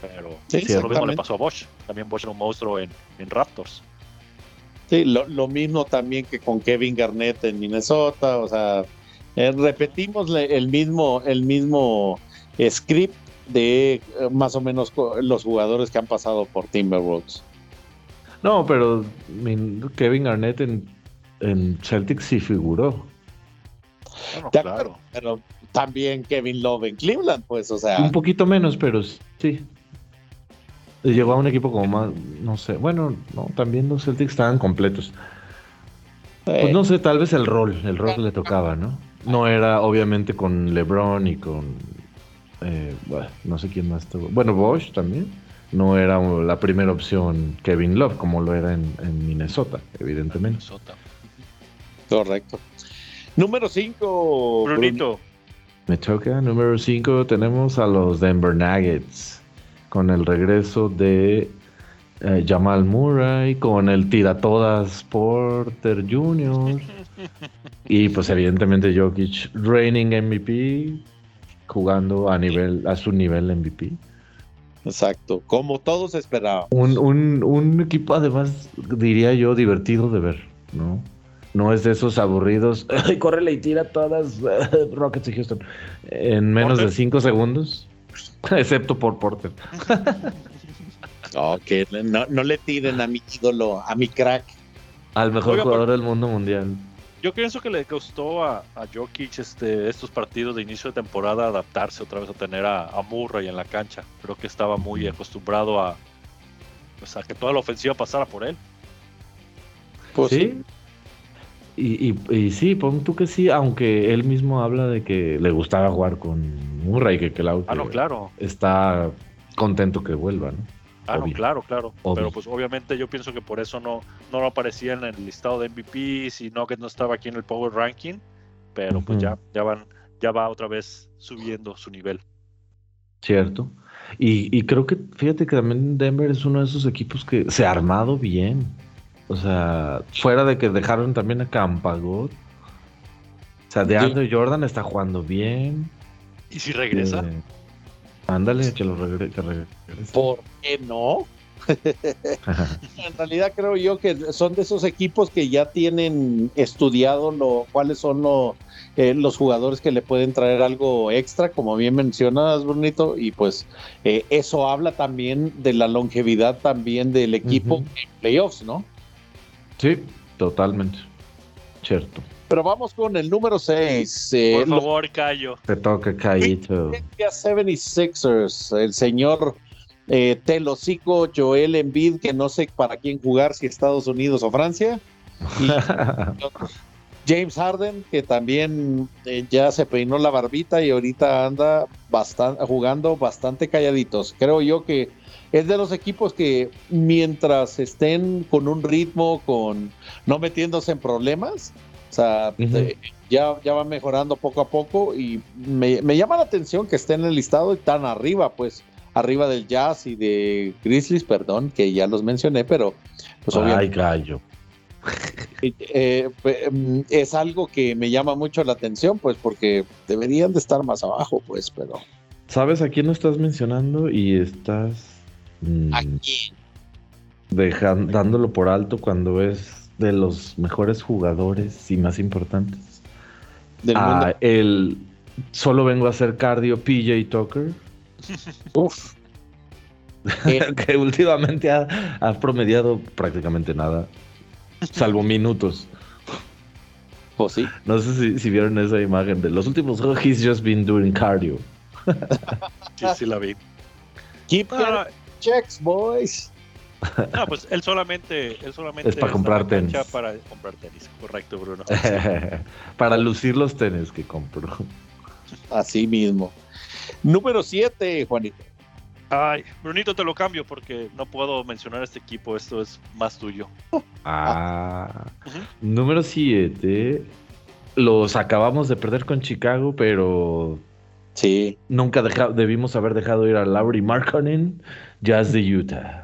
Pero sí, lo mismo le pasó a Bosch. También Bosch era un monstruo en, en Raptors. Sí, lo, lo, mismo también que con Kevin Garnett en Minnesota, o sea, eh, repetimos el mismo, el mismo script de eh, más o menos los jugadores que han pasado por Timberwolves. No, pero Kevin Garnett en, en Celtics sí figuró. claro. Pero también Kevin Love en Cleveland, pues, o sea. Un poquito menos, pero sí. Llegó a un equipo como más, no sé, bueno, no, también los Celtics estaban completos. Pues no sé, tal vez el rol, el rol le tocaba, ¿no? No era obviamente con LeBron y con, eh, bueno, no sé quién más estuvo. Bueno, Bosch también. No era la primera opción Kevin Love, como lo era en, Minnesota, evidentemente. Minnesota. Correcto. Número 5. Brunito. Me toca. Número 5 tenemos a los Denver Nuggets con el regreso de eh, Jamal Murray, con el tiratodas Porter Jr. y pues evidentemente Jokic reigning MVP, jugando a nivel, a su nivel MVP. Exacto, como todos esperaban. Un, un, un equipo además, diría yo, divertido de ver, ¿no? No es de esos aburridos. Corre y tira todas Rockets y Houston en menos de 5 segundos. Excepto por Porter. no, le tiren a mi ídolo, a mi crack. Al mejor jugador del mundo mundial. Yo pienso que le costó a, a Jokic este, estos partidos de inicio de temporada adaptarse otra vez a tener a, a Murray en la cancha. Creo que estaba muy acostumbrado a, pues, a que toda la ofensiva pasara por él. Pues sí. Y, y, sí, pon tú que sí, aunque él mismo habla de que le gustaba jugar con Murray, que, que, ah, no, claro. está contento que vuelva, ¿no? Ah, no, claro, claro. Pero pues obviamente yo pienso que por eso no, no lo aparecía en el listado de MVP, sino que no estaba aquí en el Power Ranking. Pero pues ya, ya van, ya va otra vez subiendo su nivel. Cierto. Y, y creo que, fíjate que también Denver es uno de esos equipos que se ha armado bien. O sea, fuera de que dejaron también a Campagot. O sea, de Andrew Jordan está jugando bien. ¿Y si regresa? Eh, ándale, que lo regrese. ¿Por qué no? en realidad creo yo que son de esos equipos que ya tienen estudiado lo, cuáles son eh, los jugadores que le pueden traer algo extra, como bien mencionas, Brunito, y pues eh, eso habla también de la longevidad también del equipo en playoffs, ¿no? Sí, totalmente. Cierto. Pero vamos con el número 6. Eh, Por favor, Cayo. Te toca, Cayito. 76ers, el señor eh, Telocico Joel Embiid, que no sé para quién jugar, si Estados Unidos o Francia. James Harden, que también eh, ya se peinó la barbita y ahorita anda bastante, jugando bastante calladitos. Creo yo que es de los equipos que mientras estén con un ritmo, con no metiéndose en problemas, o sea, ya, ya va mejorando poco a poco y me, llama la atención que esté en el listado tan arriba, pues arriba del Jazz y de Grizzlies, perdón, que ya los mencioné, pero pues Ay, gallo. Eh, mm, es algo que me llama mucho la atención, pues porque deberían de estar más abajo, pues, pero... ¿Sabes a quién no estás mencionando y estás... Mm, Aquí. dándolo por alto cuando es de los mejores jugadores y más importantes. Del ah, el solo vengo a hacer cardio PJ Tucker. Uf. que últimamente ha, promediado prácticamente nada, salvo minutos. Pues sí. No sé si, vieron esa imagen de los últimos he's just been doing cardio. sí, sí la vi. Keep ah, checks, boys. No, pues él solamente, él solamente es para comprar tenis. Para comprar tenis, correcto, Bruno. para lucir los tenis que compró. Así mismo. Número 7, Juanito. Ay, Brunito, te lo cambio porque no puedo mencionar este equipo, esto es más tuyo. Ah, número 7. Los acabamos de perder con Chicago, pero sí. nunca debimos haber dejado ir a Larry Markkanen, Jazz de Utah.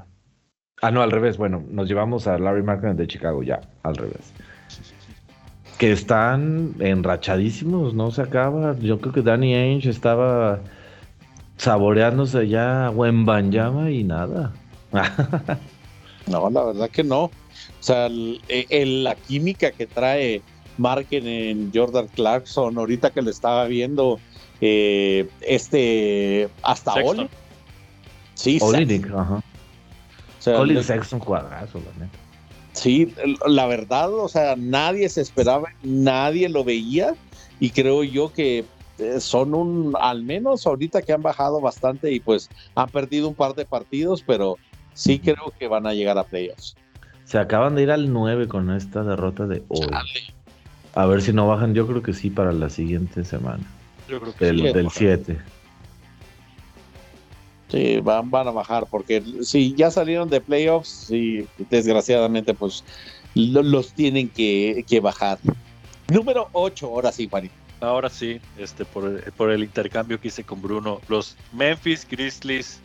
Ah, no, al revés. Bueno, nos llevamos a Larry Markkanen de Chicago, ya, al revés. Que están enrachadísimos, no se acaba. Yo creo que Danny Ainge estaba saboreándose ya Wembanyama y nada. no, la verdad que no. O sea, la química que trae Marken en Jordan Clarkson, ahorita que lo estaba viendo, eh, este, hasta Oli. Sí, Olinik, ajá. O sea, Sexton cuadrazo, la neta. Sí, la verdad, o sea, nadie se esperaba, nadie lo veía y creo yo que eh, son un, al menos ahorita que han bajado bastante y pues han perdido un par de partidos, pero sí creo que van a llegar a playoffs. Se acaban de ir al 9 con esta derrota de hoy. A ver si no bajan, yo creo que sí para la siguiente semana. Yo creo que del, sí, del 7. Sí, van, van a bajar, porque si ya salieron de playoffs, y desgraciadamente pues los tienen que, que bajar. Número 8, ahora sí, Juanito. Ahora sí, este, por, el intercambio que hice con Bruno, los Memphis Grizzlies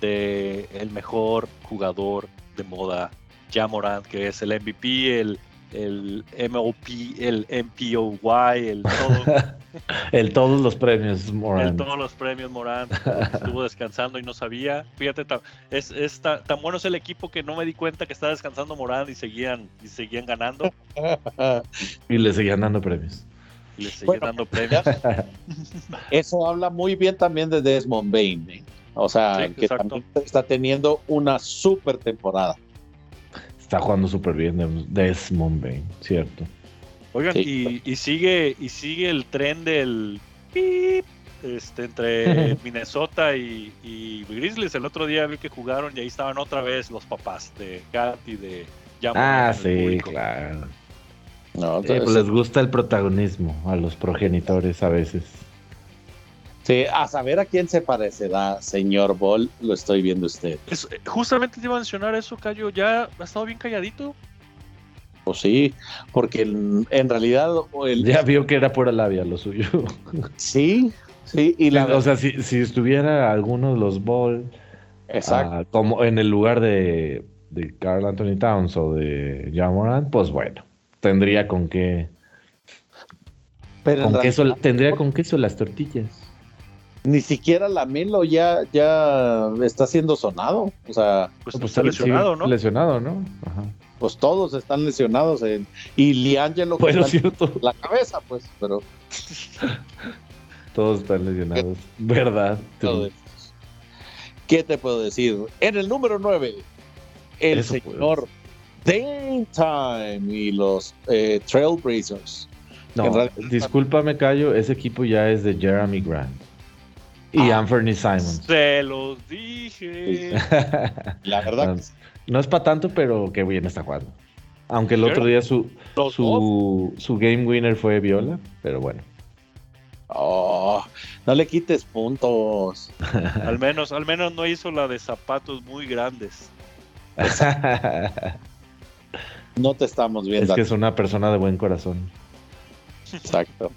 de el mejor jugador de moda, Jamorant, que es el MVP, el, el MOP, el MPOY, el todo. el todos los premios Morant. El todos los premios Morant. Estuvo descansando y no sabía. Fíjate, es, es tan, bueno es el equipo que no me di cuenta que estaba descansando Morant y seguían, y seguían ganando. y le seguían dando premios le sigue dando premios. Eso habla muy bien también de Desmond Bain, ¿eh? o sea, que también está teniendo una super temporada. Está jugando súper bien Desmond Bain, cierto. Oigan, y, sigue y sigue el tren del pip, este, entre Minnesota y, Grizzlies. El otro día vi que jugaron y ahí estaban otra vez los papás de Gat y de Ah, sí, claro. No, pues les gusta el protagonismo a los progenitores a veces. Sí, a saber a quién se parecerá, señor Ball, lo estoy viendo usted. justamente te iba a mencionar eso, Cayo, ya ha estado bien calladito. Pues sí, porque en, realidad... Ya vio que era pura labia lo suyo. Sí, sí. Y la... O sea, si, estuviera alguno de los Ball, ah, como en el lugar de, de Carl Anthony Towns o de Jamoran, pues bueno tendría con qué. Pero con queso, tendría con queso las tortillas. Ni siquiera la Melo ya, ya está siendo sonado. O sea, pues, pues está lesionado, ¿no? Lesionado, ¿no? Ajá. Pues todos están lesionados. En, y Liangelo bueno, cierto. la cabeza, pues, pero. todos están lesionados. ¿Verdad? ¿Qué te puedo decir? En el número 9, el señor Dame Time y los eh, Trailblazers. No, discúlpame, Cayo, ese equipo ya es de Jeremy Grant y ah, Anthony Simons. Se los dije. La verdad. No, es para tanto, pero qué bien está jugando. Aunque el otro día su, su, su, game winner fue Viola, pero bueno. Oh, no le quites puntos. al menos, al menos no hizo la de zapatos muy grandes. no te estamos viendo. Es que es una persona de buen corazón. Exacto.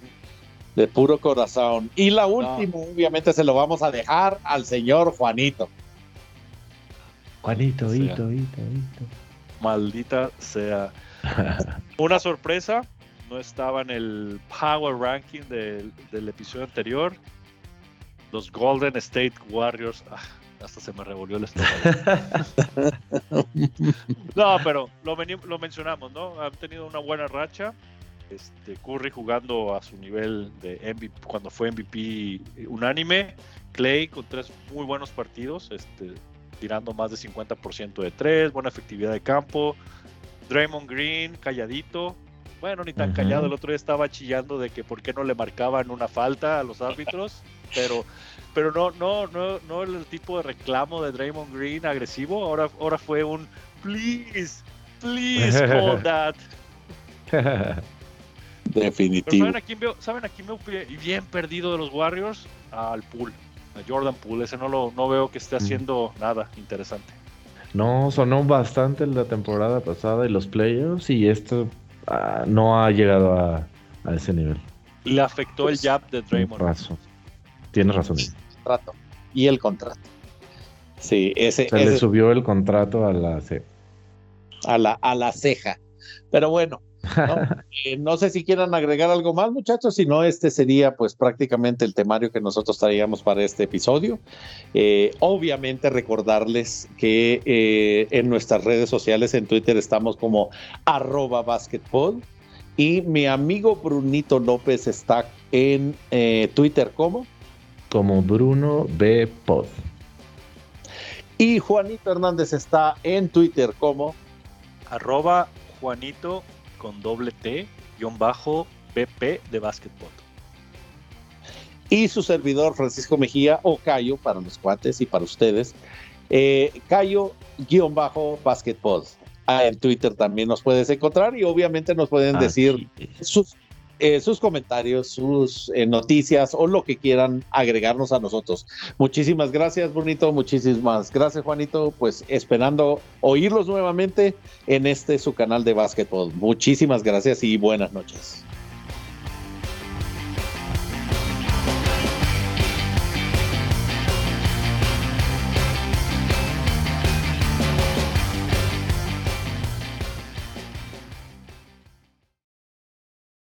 De puro corazón. Y la última, obviamente, se lo vamos a dejar al señor Juanito. Juanito, hito, hito, hito. Maldita sea. Una sorpresa, no estaba en el Power Ranking del, episodio anterior. Los Golden State Warriors. Ah, hasta se me revolvió el estómago. no, pero lo, lo mencionamos, ¿no? Han tenido una buena racha. Este, Curry jugando a su nivel de MVP cuando fue MVP unánime. Clay con tres muy buenos partidos, este, tirando más de 50% de tres, buena efectividad de campo. Draymond Green calladito, bueno, ni tan callado, el otro día estaba chillando de que por qué no le marcaban una falta a los árbitros, pero pero no no no no el tipo de reclamo de Draymond Green agresivo, ahora ahora fue un please, please call that. Definitivo. ¿saben a, quién veo, ¿Saben a quién veo bien perdido de los Warriors? Al Pool, a Jordan Poole. Ese no, lo, no veo que esté haciendo nada interesante. No, sonó bastante la temporada pasada y los playoffs y esto ah, no ha llegado a, ese nivel. Le afectó el jab de Draymond. Razón. Tienes razón. Y el contrato. Sí, ese. Se le subió el contrato a la, a la, a la ceja. Pero bueno, Eh, ¿no? sé si quieran agregar algo más, muchachos, si no, este sería pues prácticamente el temario que nosotros traíamos para este episodio. Eh, obviamente recordarles que eh, en nuestras redes sociales, en Twitter estamos como arroba basketball y mi amigo Brunito López está en Twitter como como Bruno B. Pod. Y Juanito Hernández está en Twitter como arroba Juanito con doble T, guion bajo, PP de básquetbol. Y su servidor Francisco Mejía o Cayo para los cuates y para ustedes. Eh, Cayo guion bajo básquetbol. Ah, en Twitter también nos puedes encontrar y obviamente nos pueden decir sus eh, sus comentarios, sus eh, noticias o lo que quieran agregarnos a nosotros. Muchísimas gracias, Bonito. Muchísimas gracias, Juanito. Pues esperando oírlos nuevamente en este su canal de básquetbol. Muchísimas gracias y buenas noches.